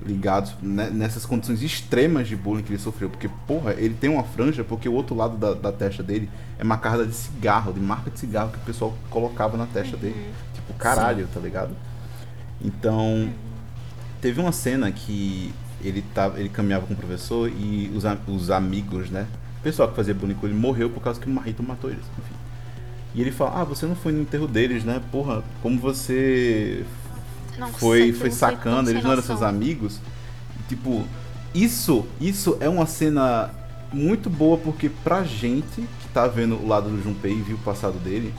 ligados ne- nessas condições extremas de bullying que ele sofreu. Porque, porra, ele tem uma franja porque o outro lado da, da testa dele é marcada de cigarro, de marca de cigarro que o pessoal colocava na testa dele. Tipo, caralho, tá ligado? Então, teve uma cena que ele, tava, ele caminhava com o professor e os, os amigos, né? O pessoal que fazia com ele morreu por causa que o Marrito matou eles, enfim. E ele fala, ah, você não foi no enterro deles, né? Porra, como você foi, foi não sei sacando, sem eles não eram seus amigos. Tipo, isso, isso é uma cena muito boa porque pra gente que tá vendo o lado do Junpei e viu o passado dele,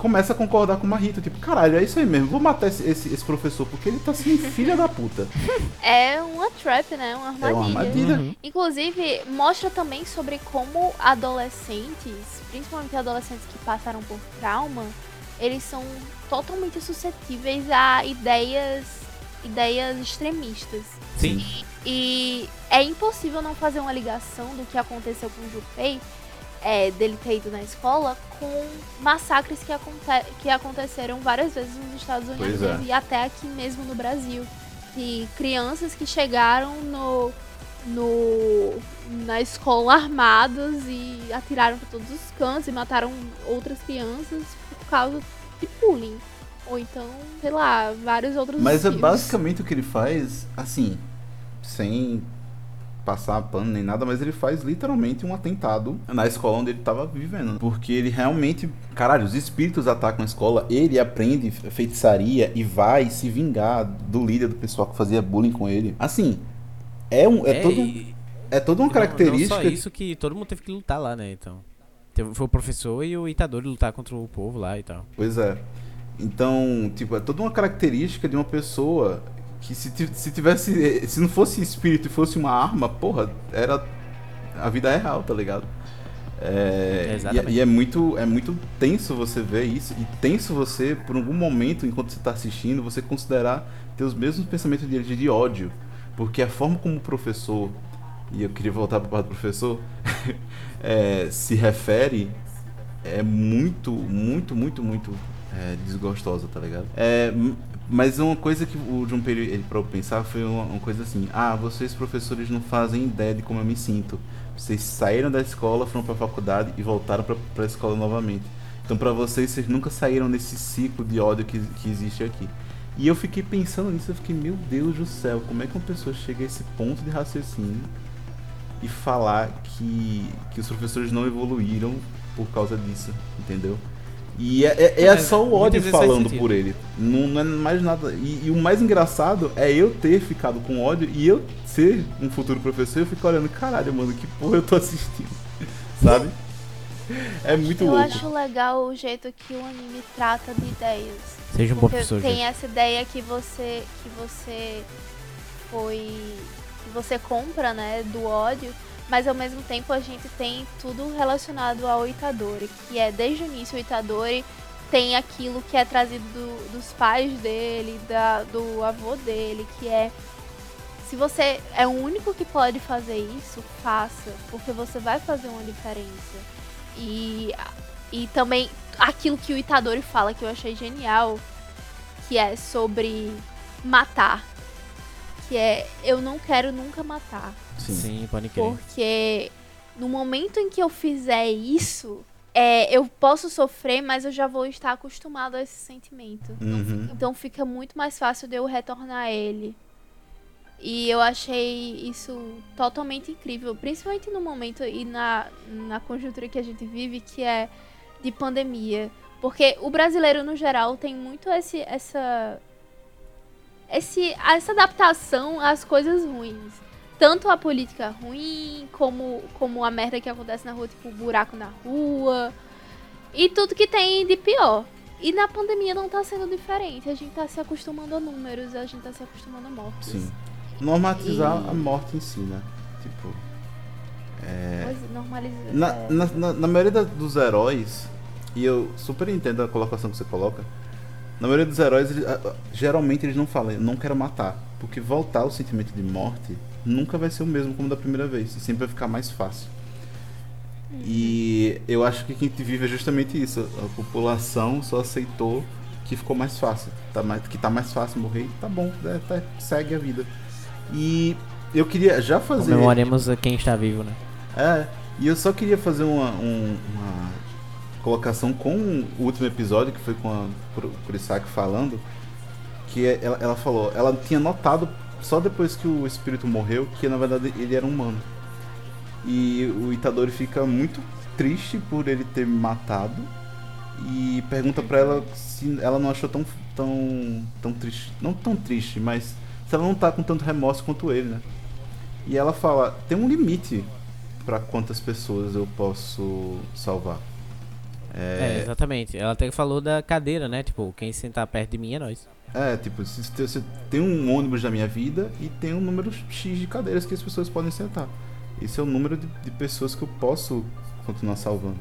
começa a concordar com o Marrito, tipo, caralho, é isso aí mesmo, vou matar esse, esse, esse professor porque ele tá sendo filha da puta. É uma trap, né? Uma armadilha. É uma armadilha. Uhum. Inclusive, mostra também sobre como adolescentes, principalmente adolescentes que passaram por trauma, eles são totalmente suscetíveis a ideias, ideias extremistas. Sim. E é impossível não fazer uma ligação do que aconteceu com o Junpei, é, dele ter ido na escola, com massacres que, aconte que aconteceram várias vezes nos Estados Unidos é. e até aqui mesmo no Brasil. E crianças que chegaram no, no, na escola armados e atiraram para todos os cantos e mataram outras crianças por causa de bullying. Ou então, sei lá, vários outros Mas é basicamente o que ele faz, assim, sem passar pano nem nada, mas ele faz literalmente um atentado na escola onde ele tava vivendo. Porque ele realmente, caralho, os espíritos atacam a escola, ele aprende feitiçaria e vai se vingar do líder do pessoal que fazia bullying com ele. Assim, é, um, é, todo, e- é toda uma não- característica. Não, só isso que todo mundo teve que lutar lá, né? Então. Foi o professor e o Itadori lutar contra o povo lá e tal. Pois é. Então, tipo, é toda uma característica de uma pessoa que se, se tivesse. Se não fosse espírito e fosse uma arma, porra, era. A vida é real, tá ligado? É, e, Exatamente. e é muito é muito tenso você ver isso e tenso você por algum momento enquanto você tá assistindo você considerar ter os mesmos pensamentos dele de, de ódio porque a forma como o professor e eu queria voltar para parte do professor é, se refere é muito, muito, muito, muito é, desgostosa, tá ligado? Mas uma coisa que o Junpei ele, ele parou pra pensar foi uma, uma coisa assim: ah, vocês professores não fazem ideia de como eu me sinto. Vocês saíram da escola, foram pra faculdade e voltaram pra, pra escola novamente. Então pra vocês, vocês nunca saíram desse ciclo de ódio que, que existe aqui. E eu fiquei pensando nisso, eu fiquei, meu Deus do céu, como é que uma pessoa chega a esse ponto de raciocínio e falar que, que os professores não evoluíram por causa disso, entendeu? E é, é, é Mas, só o ódio falando por ele. Não, não é mais nada. E, e o mais engraçado é eu ter ficado com ódio e eu ser um futuro professor. Eu fico olhando, caralho, mano, que porra eu tô assistindo. Sabe? É muito Eu louco. acho legal o jeito que o anime trata de ideias. Seja um bom Porque professor. tem essa ideia que você que você foi que você compra, né, do ódio, mas ao mesmo tempo a gente tem tudo relacionado ao Itadori, que é desde o início o Itadori tem aquilo que é trazido do- dos pais dele, da, do avô dele, que é se você é o único que pode fazer isso, faça, porque você vai fazer uma diferença. E, e também aquilo que o Itadori fala que eu achei genial, que é sobre matar. Que é eu não quero nunca matar. Sim. Sim, pode crer. Porque no momento em que eu fizer isso, é, eu posso sofrer, mas eu já vou estar acostumado a esse sentimento. Uhum. Então fica muito mais fácil de eu retornar a ele. E eu achei isso totalmente incrível, principalmente no momento e na, na conjuntura que a gente vive, que é de pandemia. Porque o brasileiro, no geral, tem muito esse, essa, esse, essa adaptação às coisas ruins. Tanto a política ruim, como, como a merda que acontece na rua, tipo o buraco na rua. E tudo que tem de pior. E na pandemia não tá sendo diferente. A gente tá se acostumando a números, a gente tá se acostumando a mortes. Sim. Normatizar E- a morte em si, né? Tipo. É. Pois, normaliza. Na, é, na, na, na maioria dos heróis, e eu super entendo a colocação que você coloca, na maioria dos heróis, eles- ah, ah, geralmente eles não falam, eu não quero matar. Porque voltar o sentimento de morte nunca vai ser o mesmo como da primeira vez. E sempre vai ficar mais fácil. E eu acho que quem vive é justamente isso. A população só aceitou que ficou mais fácil. Tá mais, que tá mais fácil morrer, tá bom, né, tá- segue a vida. E eu queria já fazer. Comemoremos a quem está vivo, né? É, e eu só queria fazer uma, um- uma colocação com o último episódio, que foi com a Kurisaki falando, que é- ela, ela falou, ela tinha notado só depois que o espírito morreu que na verdade ele era humano. E o Itadori fica muito triste por ele ter matado e pergunta pra ela se ela não achou tão tão tão triste, não tão triste, mas se ela não tá com tanto remorso quanto ele, né? E ela fala, tem um limite pra quantas pessoas eu posso salvar. É, exatamente. Ela até falou da cadeira, né? Tipo, quem sentar perto de mim é nós. É, tipo, se, se tem um ônibus da minha vida e tem um número X de cadeiras que as pessoas podem sentar. Esse é o número de, de pessoas que eu posso continuar salvando.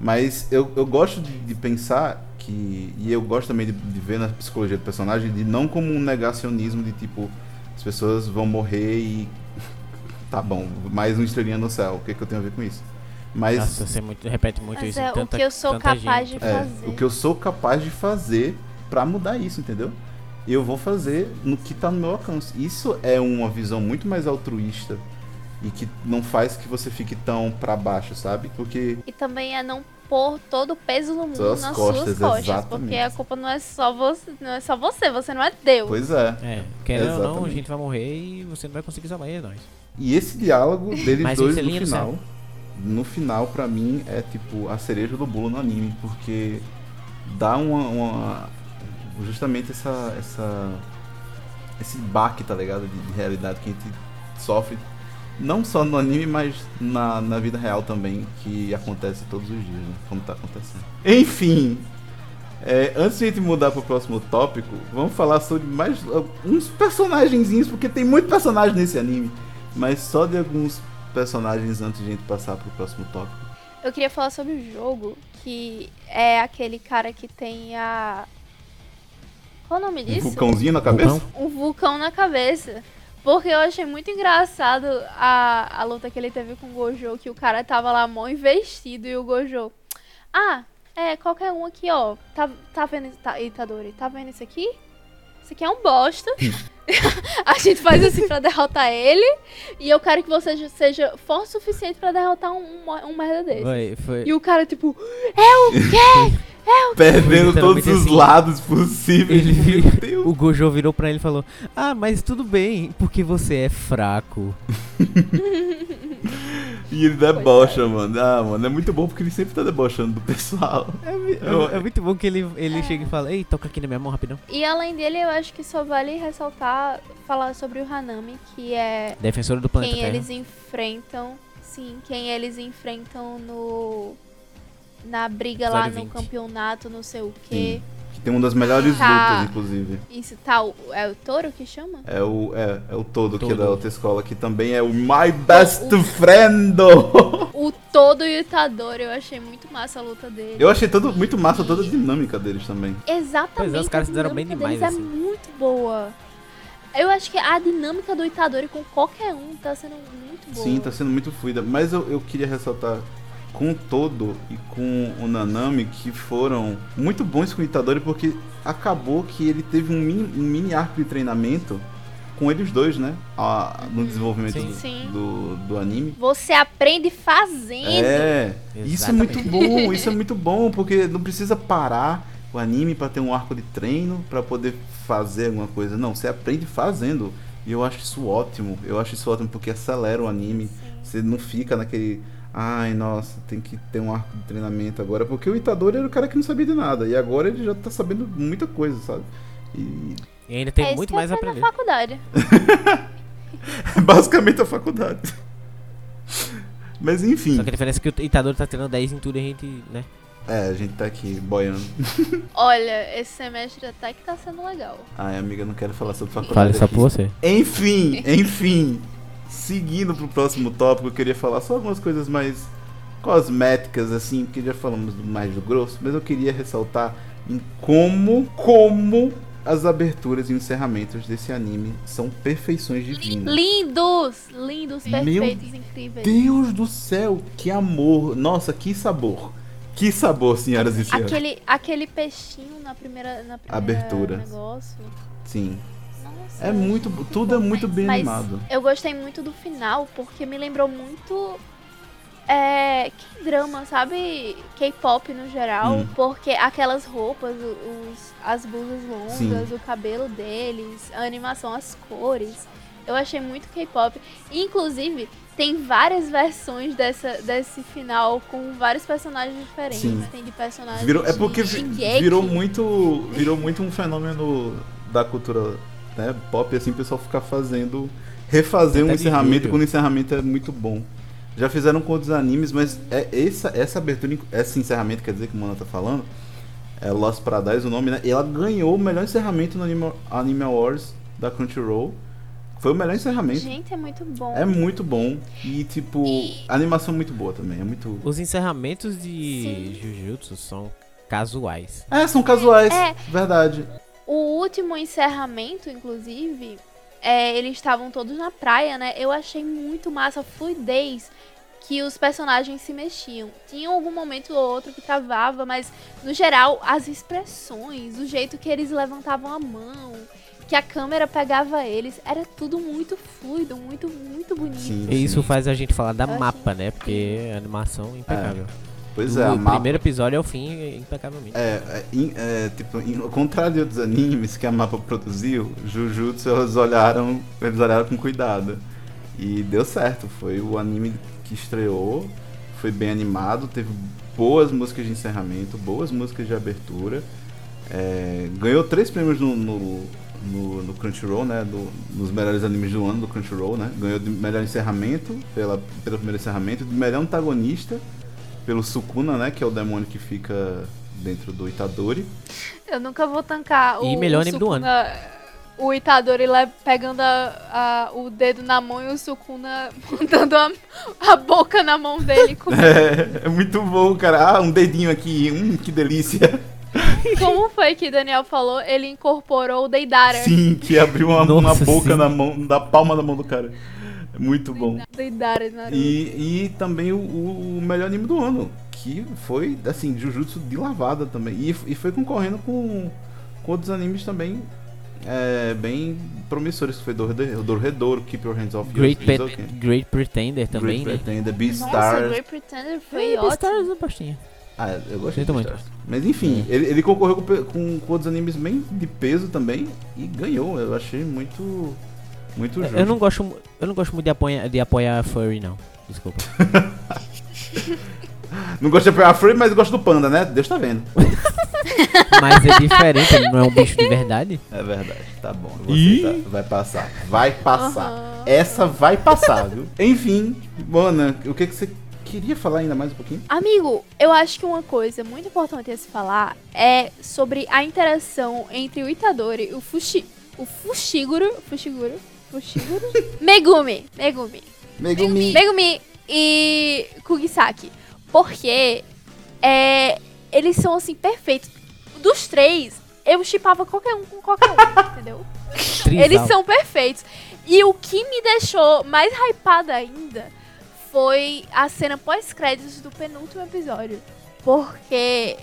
Mas eu, eu gosto de, de pensar que. E eu gosto também de, de ver na psicologia do personagem, de não como um negacionismo de tipo, as pessoas vão morrer e. Tá bom, mais uma estrelinha no céu. O que, que eu tenho a ver com isso? Mas. Nossa, você muito, repete muito Mas isso. é em o tanta, que eu sou tanta capaz gente. de É, fazer. o que eu sou capaz de fazer pra mudar isso, entendeu? Eu vou fazer no que tá no meu alcance. Isso é uma visão muito mais altruísta e que não faz que você fique tão pra baixo, sabe? Porque E também é não pôr todo o peso do mundo Suas nas costas, suas costas. exatamente. Porque a culpa não é só você, não é só você, você não é Deus. pois é. É, querendo ou não, a gente vai morrer e você não vai conseguir salvar é nós. E esse diálogo deles Mas dois é no final, no final pra mim é tipo a cereja do bolo no anime, porque dá uma, uma- justamente essa essa esse baque, tá ligado, de, de realidade que a gente sofre não só no anime, mas na, na vida real também, que acontece todos os dias, né? Como tá acontecendo. Enfim, é, antes de a gente mudar pro próximo tópico, vamos falar sobre mais uh, uns personagenzinhos, porque tem muito personagem nesse anime, mas só de alguns personagens antes de a gente passar pro próximo tópico. Eu queria falar sobre o jogo, que é aquele cara que tem a. Qual o nome Um disso? vulcãozinho na cabeça? Vulcão? um vulcão na cabeça. Porque eu achei muito engraçado a, a luta que ele teve com o Gojo, que o cara tava lá mó investido e o Gojo. Ah, é, qualquer um aqui, ó. Tá, tá vendo, tá, Itadori, tá vendo isso aqui? Esse aqui é um bosta. a gente faz assim pra derrotar ele. E eu quero que você seja forte o suficiente pra derrotar um, um, merda desse. Foi, foi. E o cara, tipo, é o quê? Perdendo todos os assim. lados possíveis. Ele- Meu Deus. O Gojo virou pra ele e falou: Ah, mas tudo bem, porque você é fraco. E ele debocha, mano. Ah, mano, é muito bom porque ele sempre tá debochando do pessoal. É, é- é muito bom que ele, ele chega e fala: Ei, toca aqui na minha mão rapidão. E além dele, eu acho que só vale ressaltar, falar sobre o Hanami, que é Defensora do planeta quem Terra. eles enfrentam. Sim, quem eles enfrentam no. Na briga lá Episódio no 20. campeonato, não sei o quê. Que tem uma das melhores Tá. lutas, inclusive. Isso tá, o- é o touro que chama? É o, é, é o todo, que é Todo. da outra escola, que também é o My Best Friend. O todo e o Itadori, eu achei muito massa a luta dele. Eu achei todo, muito massa toda a dinâmica deles também. Exatamente. Pois é, os caras fizeram bem demais, deles assim. É muito boa. Eu acho que a dinâmica do Itadori com qualquer um tá sendo muito boa. Sim, tá sendo muito fluida. Mas eu, eu queria ressaltar com o Todo e com o Nanami que foram muito bons com o Itadori porque acabou que ele teve um mini, um mini arco de treinamento com eles dois, né? A- no desenvolvimento Sim. do- Sim. Do, do anime. Você aprende fazendo. É, isso é muito Exatamente. bom, isso é muito bom, porque não precisa parar o anime pra ter um arco de treino pra poder fazer alguma coisa. Não, você aprende fazendo. E eu acho isso ótimo. Eu acho isso ótimo porque acelera o anime. Você não fica naquele. Ai, nossa, tem que ter um arco de treinamento agora. Porque o Itadori era o cara que não sabia de nada. E agora ele já tá sabendo muita coisa, sabe? E E ainda tem é muito mais a aprender. na faculdade. basicamente a faculdade. Mas enfim. Só que a diferença é que o Itadori tá tirando 10 em tudo e a gente, né? É, a gente tá aqui boiando. Olha, esse semestre até que tá sendo legal. Ai, amiga, eu não quero falar sobre faculdade. Fale só aqui. por você. Enfim, enfim. Seguindo pro próximo tópico, eu queria falar só algumas coisas mais cosméticas, assim, porque já falamos do mais do grosso, mas eu queria ressaltar em como, como as aberturas e encerramentos desse anime são perfeições divinas. Lindos! Lindos, Meu perfeitos, incríveis. Deus do céu, que amor! Nossa, que sabor! Que sabor, senhoras e senhores. Aquele, aquele peixinho na primeira, na primeira Abertura. negócio. Sim. É muito, tudo é muito bem Mas animado. Eu gostei muito do final, porque me lembrou muito. É. Que drama, sabe? K-pop no geral. Hum. Porque aquelas roupas, os, as blusas longas, Sim. o cabelo deles, a animação, as cores. Eu achei muito K-pop. Inclusive, tem várias versões dessa, desse final com vários personagens diferentes. Sim. Tem de personagens. Virou, é porque vi- virou muito, virou muito um fenômeno da cultura né, pop, assim, o pessoal ficar fazendo, refazer um Até encerramento quando o encerramento é muito bom. Já fizeram com outros animes, mas é essa, essa abertura, esse encerramento, quer dizer, que o Mano tá falando, é Lost Paradise o nome, né? E ela ganhou o melhor encerramento no Anime, Anime Awards da Crunchyroll. Foi o melhor encerramento. Gente, é muito bom. É muito bom. E, tipo, E- a animação é muito boa também. É muito. Os encerramentos de Sim. Jujutsu são casuais. É, são casuais. É. Verdade. O último encerramento, inclusive, é, eles estavam todos na praia, né? Eu achei muito massa a fluidez que os personagens se mexiam. Tinha algum momento ou outro que travava, mas no geral as expressões, o jeito que eles levantavam a mão, que a câmera pegava eles, era tudo muito fluido, muito muito bonito. Sim. E isso faz a gente falar da Eu achei mapa, né? Porque a animação é impecável. Pois Do é, a mapa. primeiro episódio ao fim, é impecavelmente. É, é, é, tipo, in- ao contrário de outros animes que a mapa produziu, Jujutsu eles olharam, eles olharam com cuidado. E deu certo, foi o anime que estreou, foi bem animado, teve boas músicas de encerramento, boas músicas de abertura. é, ganhou três prêmios no, no, no- no Crunchyroll, né? do- nos melhores animes do ano do Crunchyroll, né? Ganhou de melhor encerramento, pela, pelo primeiro encerramento, de melhor antagonista, pelo Sukuna, né? Que é o demônio que fica dentro do Itadori. Eu nunca vou tancar E o melhor o anime do Sukuna, O Itadori lá pegando a- a- o dedo na mão e o Sukuna montando a, a boca na mão dele. Com... É, é muito bom, cara. Ah, um dedinho aqui, hum, que delícia. Como foi que Daniel falou? Ele incorporou o Deidara. Sim, que abriu uma, uma Nossa, boca sim. na mão, da palma da mão do cara. É muito bom. Naruto. E, e também o, o melhor anime do ano, que foi, assim, Jujutsu de lavada também. E, e foi concorrendo com, com outros animes também é, bem promissores, que foi Dor- Dorredouro, Keep Your Hands Off Great, Yours, Pet- okay. Great Pretender também, Great né? Pretender, Nossa, Beastars. Great Pretender É, foi Beastars ótimo. é pastinha. Ah, eu gostei muito. Beastars. Mas enfim, ele, ele concorreu com, com, com outros animes bem de peso também e ganhou. Eu achei muito. Muito justo. Eu não gosto, eu não gosto muito de apoiar, de apoiar furry, não. Desculpa. Não gosto de apoiar a Free, mas gosto do panda, né? Deus tá vendo. Mas é diferente, ele não é um bicho de verdade. É verdade, tá bom. Vai passar. Vai passar. Aham. Essa vai passar, viu? Enfim, Mona, o que, que você queria falar ainda mais um pouquinho? Amigo, eu acho que uma coisa muito importante a se falar é sobre a interação entre o Itadori, o Fushi, o Fushiguro, Fushiguro, Fushiguro, Megumi, Megumi, Megumi. Megumi e Kugisaki, porque é, eles são assim perfeitos. Dos três, eu chipava qualquer um com qualquer um, entendeu? Trisal. Eles são perfeitos. E o que me deixou mais hypada ainda foi a cena pós-créditos do penúltimo episódio. Porque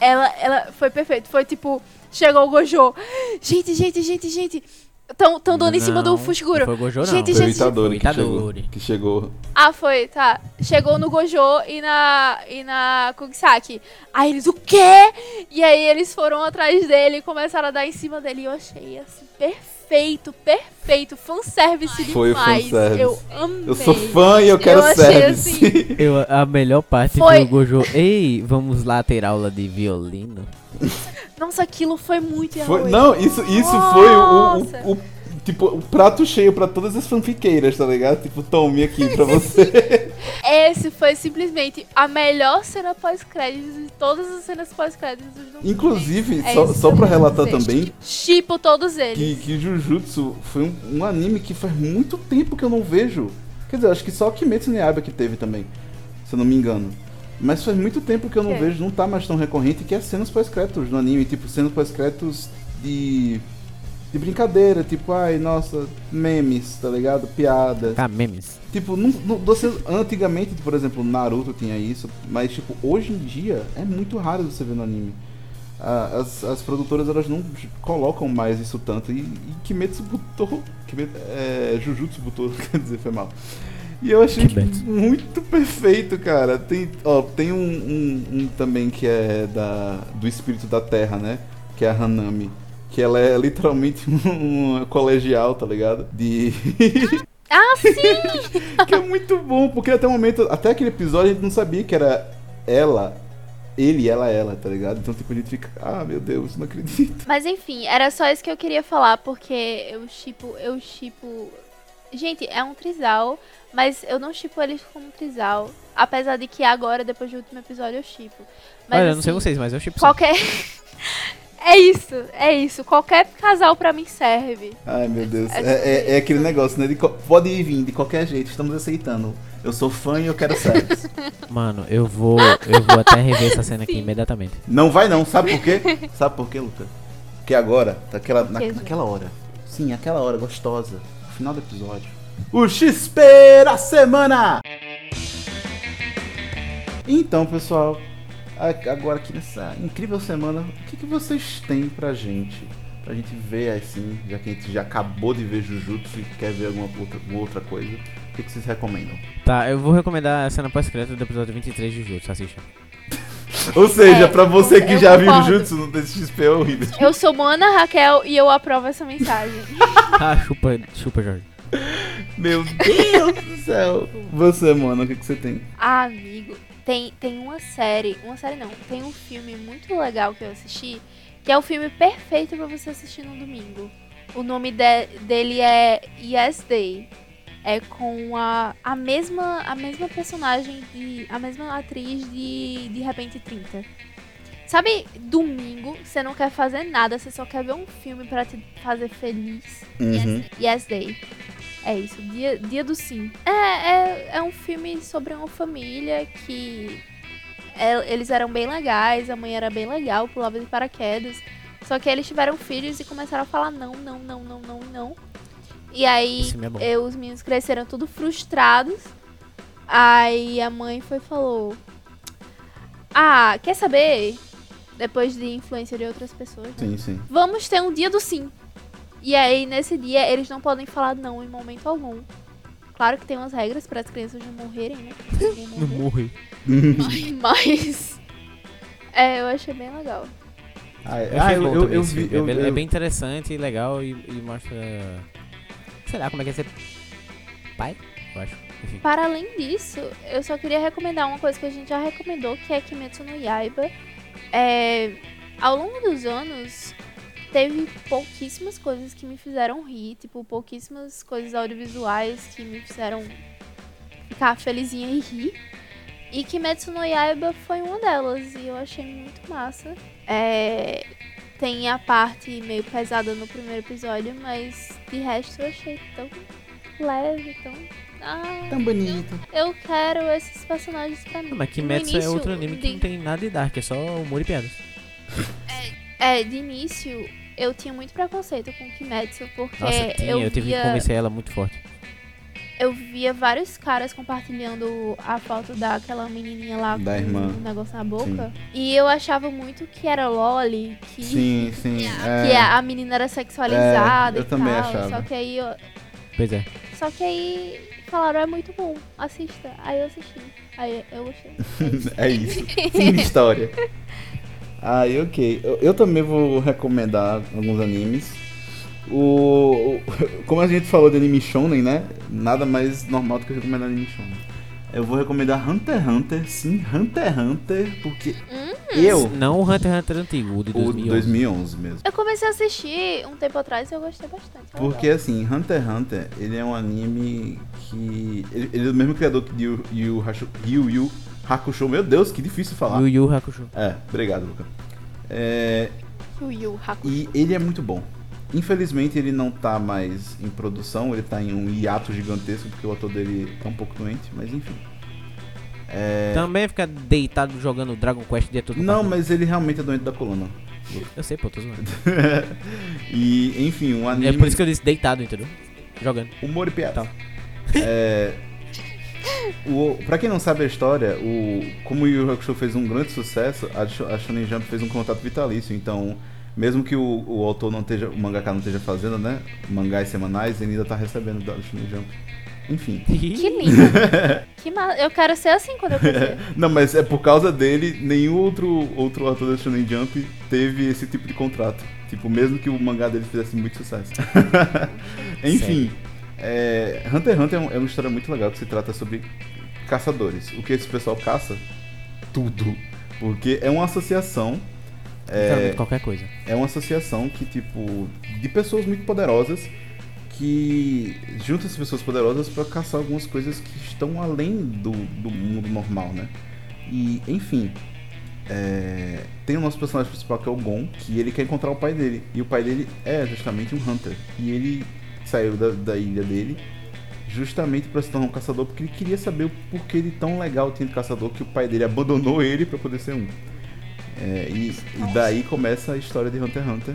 ela, ela foi perfeito. Foi tipo, chegou o Gojo. Gente, gente, gente, gente. Tão, tão dando em cima do Fushiguro. Não foi o Gojo, não. Gente, Foi o gente, Itadori que chegou, Itadori. que chegou. Ah, foi, tá. Chegou no Gojo e na, e na Kugisaki. Aí eles, o quê? E aí eles foram atrás dele e começaram a dar em cima dele. E eu achei, assim, perfeito, perfeito. Fanservice Foi demais. fanservice. Eu amei. Eu sou fã e eu quero achei service. assim- Eu, a melhor parte Foi- foi o Gojo. Ei, vamos lá ter aula de violino. Nossa, aquilo foi muito Foi- yaoi. não, isso, isso foi o, o, o- tipo, o prato cheio pra todas as fanfiqueiras, tá ligado? Tipo, tome aqui pra você. Esse foi simplesmente a melhor cena pós-créditos de todas as cenas pós-créditos do Inclusive, É só, só pra relatar dizer. também Chipo todos eles. que, que Jujutsu foi um, um anime que faz muito tempo que eu não vejo. Quer dizer, acho que só Kimetsu no Yaiba que teve também, se eu não me engano. Mas faz muito tempo que eu não Que? vejo, não tá mais tão recorrente, que é cenas pós-créditos no anime. Tipo, cenas pós-créditos de... De brincadeira, tipo, ai, nossa, memes, tá ligado? Piadas. Tá, memes. Tipo, não, não- você, antigamente, por exemplo, Naruto tinha isso, mas tipo, hoje em dia é muito raro você ver no anime. Ah, As, as produtoras elas não colocam mais isso tanto. E, e Kimetsu botou. Kimetsu, é, Jujutsu botou, quer dizer, foi mal. E eu achei muito perfeito, cara. Tem, ó, tem um, um- um também que é da, do espírito da terra, né? Que é a Hanami. Que ela é literalmente uma colegial, tá ligado? De. Ah, sim! que é muito bom, porque até o momento, até aquele episódio a gente não sabia que era ela, ele, ela, ela, tá ligado? Então tipo, a gente fica, ah, meu Deus, não acredito. Mas enfim, era só isso que eu queria falar, porque eu chipo, eu chipo. Gente, é um trisal, mas eu não chipo eles como um trisal. Apesar de que agora, depois do último episódio, eu chipo. Mas, Olha, eu não sei assim, vocês, mas eu chipo sim. Qualquer. é isso, é isso. Qualquer casal pra mim serve. Ai, meu Deus. É É, é- é aquele negócio, né? De co- pode ir vir de qualquer jeito, estamos aceitando. Eu sou fã e eu quero sexo. Mano, eu vou, eu vou até rever essa cena aqui Sim. imediatamente. não vai não, sabe por quê? Sabe por quê, Luca? Porque agora, naquela, na, naquela hora. Sim, aquela hora gostosa. No final do episódio. O XP da semana! Então, pessoal, agora aqui nessa incrível semana, o que, que vocês têm pra gente? Pra gente ver assim, já que a gente já acabou de ver Jujutsu e quer ver alguma outra, outra coisa, o que, que vocês recomendam? Tá, eu vou recomendar a cena pós-crédito do episódio 23 de Jujutsu, assista. Ou seja, É, pra você que já viu concordo. Jujutsu, não tem XP é horrível. Eu sou Moana Raquel e eu aprovo essa mensagem. Ah, chupa, chupa, Jorge. Meu Deus do céu! Você, mano, o que, que você tem? Ah, amigo, tem, tem uma série, uma série não, tem um filme muito legal que eu assisti, que é o filme perfeito pra você assistir no domingo. O nome de- dele é Yes Day. É com a, a mesma a mesma personagem de a mesma atriz de de repente 30. Sabe, domingo, você não quer fazer nada, você só quer ver um filme pra te fazer feliz. Uhum. Yes Day. É isso, dia, dia do sim. É, é, é um filme sobre uma família que é, eles eram bem legais, a mãe era bem legal, pulava de paraquedas. Só que eles tiveram filhos e começaram a falar não, não, não, não, não, não. E aí é eh, os meninos cresceram tudo frustrados. Aí a mãe foi e falou: Ah, quer saber? Depois de influência de outras pessoas. né? Sim, sim. Vamos ter um dia do sim. E aí, nesse dia, eles não podem falar não em momento algum. Claro que tem umas regras para as crianças não morrerem, né? Não morrer. Mas. É, eu achei bem legal. Ah, Eu ah, eu, bom eu, eu esse vi. Eu, é, bem, é eu- bem interessante e legal e, e mostra. Como é que é ser pai, eu acho. Enfim. Para além disso, eu só queria recomendar uma coisa que a gente já recomendou, que é Kimetsu no Yaiba. É, ao longo dos anos, teve pouquíssimas coisas que me fizeram rir, tipo, pouquíssimas coisas audiovisuais que me fizeram ficar felizinha e rir. E Kimetsu no Yaiba foi uma delas, e eu achei muito massa. É, tem a parte meio pesada no primeiro episódio, mas de resto eu achei tão leve, tão... Ah, Tão bonito. eu quero esses personagens pra mim. Não, mas Kimetsu é outro anime que de- não tem nada de dark, é só humor e piadas. É, de início, eu tinha muito preconceito com Kimetsu, porque Nossa, tinha, eu, eu, tive que convencer ela muito forte. Eu via vários caras compartilhando a foto daquela menininha lá Da com irmã. um negócio na boca. E eu achava muito que era loli, que, Sim, sim. que a menina era sexualizada É, eu e também tal. achava. Só que aí eu, Pois é. Só que aí falaram, é muito bom, assista. Aí eu assisti. Aí eu gostei. é isso. Fim de história. Aí, ok. Eu, eu também vou recomendar alguns animes. O, o- como a gente falou de anime shonen, né? Nada mais normal do que recomendar anime shonen. Eu vou recomendar Hunter x Hunter, sim, Hunter x Hunter, porque Hum? eu... Não o Hunter x Hunter antigo, o de O 2011. 2011 mesmo. Eu comecei a assistir um tempo atrás e eu gostei bastante. Porque legal. assim, Hunter x Hunter, ele é um anime que. Ele, ele é do mesmo criador que Yu Yu, Hakusho- Yu Yu Hakusho. Meu Deus, que difícil falar. Yu Yu Hakusho. É, obrigado, Luca. É, Yu Yu Hakusho. e ele é muito bom. Infelizmente ele não tá mais em produção, ele tá em um hiato gigantesco porque o ator dele tá um pouco doente, mas enfim. É, Também fica deitado jogando Dragon Quest o dia todo. não, mas ele realmente é doente da coluna. Eu sei, pô, tô zoando. e enfim, um anime. É por isso que eu disse deitado, entendeu? Jogando. Humor e piada. Tá. É, o, pra quem não sabe a história, o, como o Yu Hakusho fez um grande sucesso, a, Sho- a Shonen Jump fez um contrato vitalício. Então, mesmo que o, o autor não esteja, o mangaka não esteja fazendo, né, mangás semanais, ele ainda tá recebendo da Shonen Jump. Enfim. Que lindo. que ma... Eu quero ser assim quando eu crescer. Não, mas é por causa dele, nenhum outro, outro autor da Shonen Jump teve esse tipo de contrato. Tipo, mesmo que o mangá dele fizesse muito sucesso. Enfim, é, Hunter x Hunter é, um- é uma história muito legal que se trata sobre caçadores. O que esse pessoal caça? Tudo. Porque é uma associação. É, qualquer coisa. é uma associação que, tipo, de pessoas muito poderosas que juntam essas pessoas poderosas pra caçar algumas coisas que estão além do, do mundo normal, né? E, enfim, é, tem o nosso personagem principal que é o Gon, que ele quer encontrar o pai dele. E o pai dele é justamente um Hunter. E ele saiu da, da ilha dele justamente pra se tornar um caçador, porque ele queria saber o porquê de tão legal tinha de caçador que o pai dele abandonou ele pra poder ser um. É, e, e daí começa a história de Hunter x Hunter.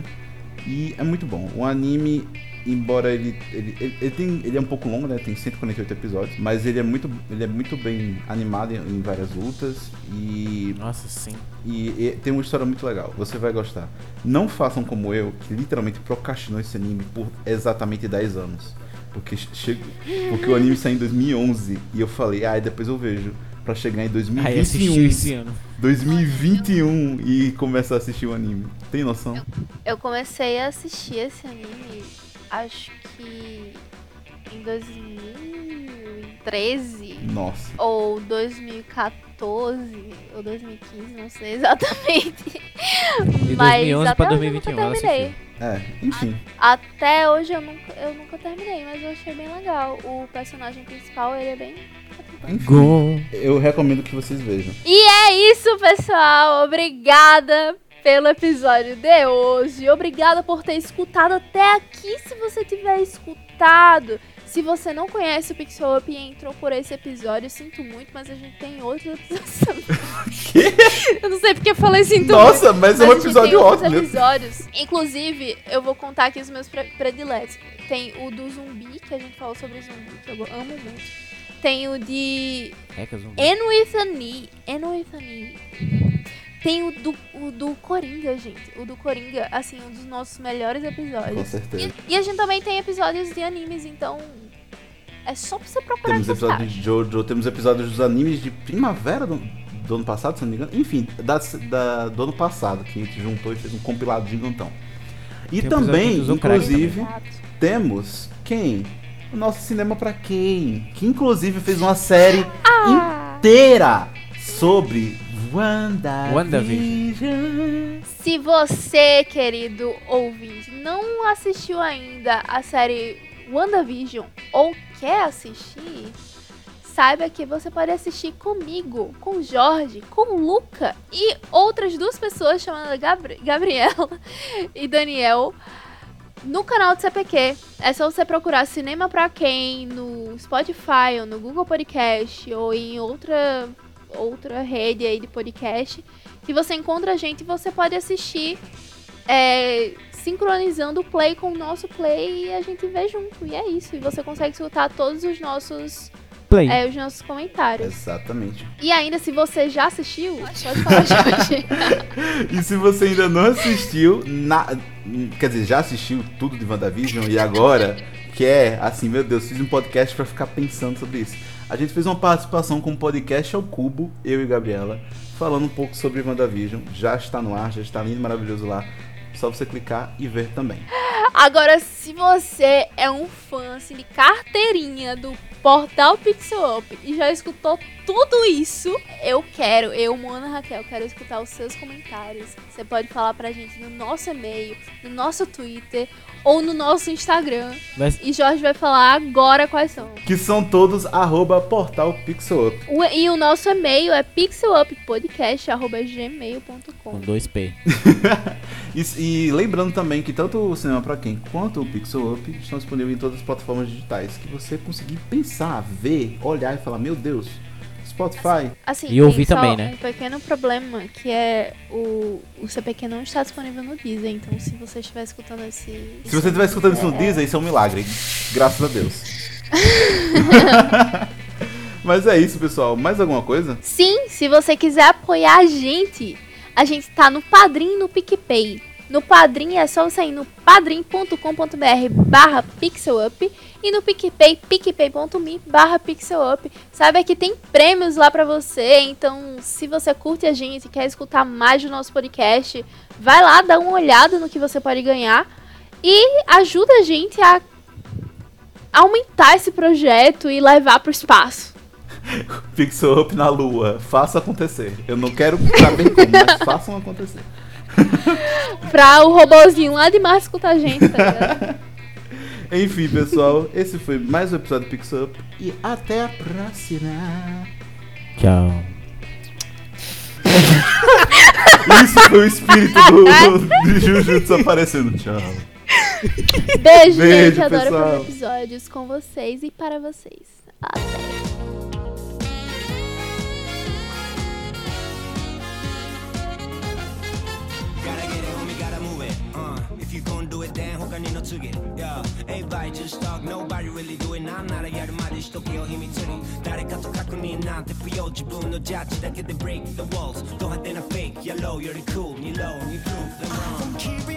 E é muito bom. O anime, embora ele ele, ele, ele tem, ele é um pouco longo, né? Tem 148 episódios, mas ele é muito, ele é muito bem animado em, em várias lutas e, Nossa, sim. e, e tem uma história muito legal. Você vai gostar. Não façam como eu, que literalmente procrastinou esse anime por exatamente 10 anos. Porque, che- porque o anime saiu em 2011 e eu falei, ah, depois eu vejo. Pra chegar em Aí assistiu 2021. esse ano. 2021 e começa a assistir o anime. Tem noção? Eu comecei a assistir esse anime, acho que em 2013 Nossa. ou 2014 ou 2015, não sei exatamente. De Mas 2011 até pra hoje eu nunca 2021 ela terminei. É, enfim. Até hoje eu nunca, eu nunca terminei, mas eu achei bem legal. O personagem principal, ele é bem. enfim. Gon. Eu recomendo que vocês vejam. E é isso, pessoal. Obrigada pelo episódio de hoje. Obrigada por ter escutado até aqui. Se você tiver escutado, se você não conhece o Pixel Up e entrou por esse episódio, sinto muito, mas a gente tem outros episódios. Eu não sei porque eu falei sinto muito. Nossa, mas é um episódio tem outros ótimo. episódios. Inclusive, eu vou contar aqui os meus pre- prediletos. Tem o do zumbi, que a gente falou sobre zumbi, que eu amo muito. Tem o de Reca, zumbi. End with a Knee. Tem o do, o do Coringa, gente. O do Coringa, assim, um dos nossos melhores Com episódios. certeza. E, e a gente também tem episódios de animes, então é só pra você procurar Temos episódios de Jojo, temos episódios dos animes de primavera do, do ano passado, se não me engano. Enfim, da, da- do ano passado, que a gente juntou e fez um compilado gigantão. E Tem também, inclusive, Exato. temos quem? O nosso cinema pra quem? Que inclusive fez uma série Ah! inteira sobre Wanda WandaVision. Se você, querido ouvinte, não assistiu ainda a série WandaVision ou quer assistir, saiba que você pode assistir comigo, com o Jorge, com o Luca e outras duas pessoas chamadas Gabri Gabriela e Daniel no canal do CPQ. É só você procurar Cinema Pra Quem no Spotify ou no Google Podcast ou em outra, outra rede aí de podcast que você encontra a gente e você pode assistir é, sincronizando o play com o nosso play e a gente vê junto. E é isso. E você consegue escutar todos os nossos, Play. é, os nossos comentários. Exatamente. E ainda, se você já assistiu, pode falar. E se você ainda não assistiu, na... quer dizer, já assistiu tudo de WandaVision e agora quer, assim, meu Deus, fiz um podcast pra ficar pensando sobre isso. A gente fez uma participação com o podcast ao Cubo, eu e Gabriela, falando um pouco sobre WandaVision. Já está no ar, já está lindo e maravilhoso lá. Só você clicar e ver também. Agora, se você é um fã assim, de carteirinha do portal Pixel Up e já escutou tudo isso, eu quero, eu, Moana Raquel, quero escutar os seus comentários. Você pode falar pra gente no nosso e-mail, no nosso Twitter ou no nosso Instagram. Mas E Jorge vai falar agora quais são. Que são todos arroba portal Pixel Up. O- e o nosso e-mail é pixeluppodcast.gmail.com. com 2P. E, e lembrando também que tanto o Cinema Pra Quem quanto o Pixel Up estão disponíveis em todas as plataformas digitais. Que você conseguir pensar, ver, olhar e falar, meu Deus, Spotify. Assim, E ouvir também, né? um pequeno problema, que é o, o CPQ não está disponível no Deezer, então se você estiver escutando esse... Se você estiver escutando isso no Deezer, isso é um milagre. Graças a Deus. Mas é isso, pessoal. Mais alguma coisa? Sim, se você quiser apoiar a gente, a gente tá no Padrim e no PicPay. No Padrim é só você ir no padrim.com.br barra pixelup e no PicPay, picpay.me barra pixelup. Saiba que tem prêmios lá pra você, então se você curte a gente e quer escutar mais do nosso podcast, vai lá, dá uma olhada no que você pode ganhar e ajuda a gente a aumentar esse projeto e levar pro espaço. Pixel Up na lua. Faça acontecer. Eu não quero saber como, mas façam acontecer. Pra o robozinho lá de Marte escutar a gente, tá ligado? Enfim, pessoal, esse foi mais um episódio do Pixel Up. E até a próxima. Tchau. Isso foi o espírito do, do Jujutsu aparecendo. Tchau. Beijo, Beijo, gente. Adoro pessoal. fazer episódios com vocês e para vocês. Até. you gon' do it, then 他にの次 Yeah, everybody just talk, nobody really do it. なんならやるまでしとけよ、秘密に。誰かと確認なんて不要。自分のジャッジだけで break the walls. ド派手な fake, yellow, you're cool, 二 low, 二 prove them wrong.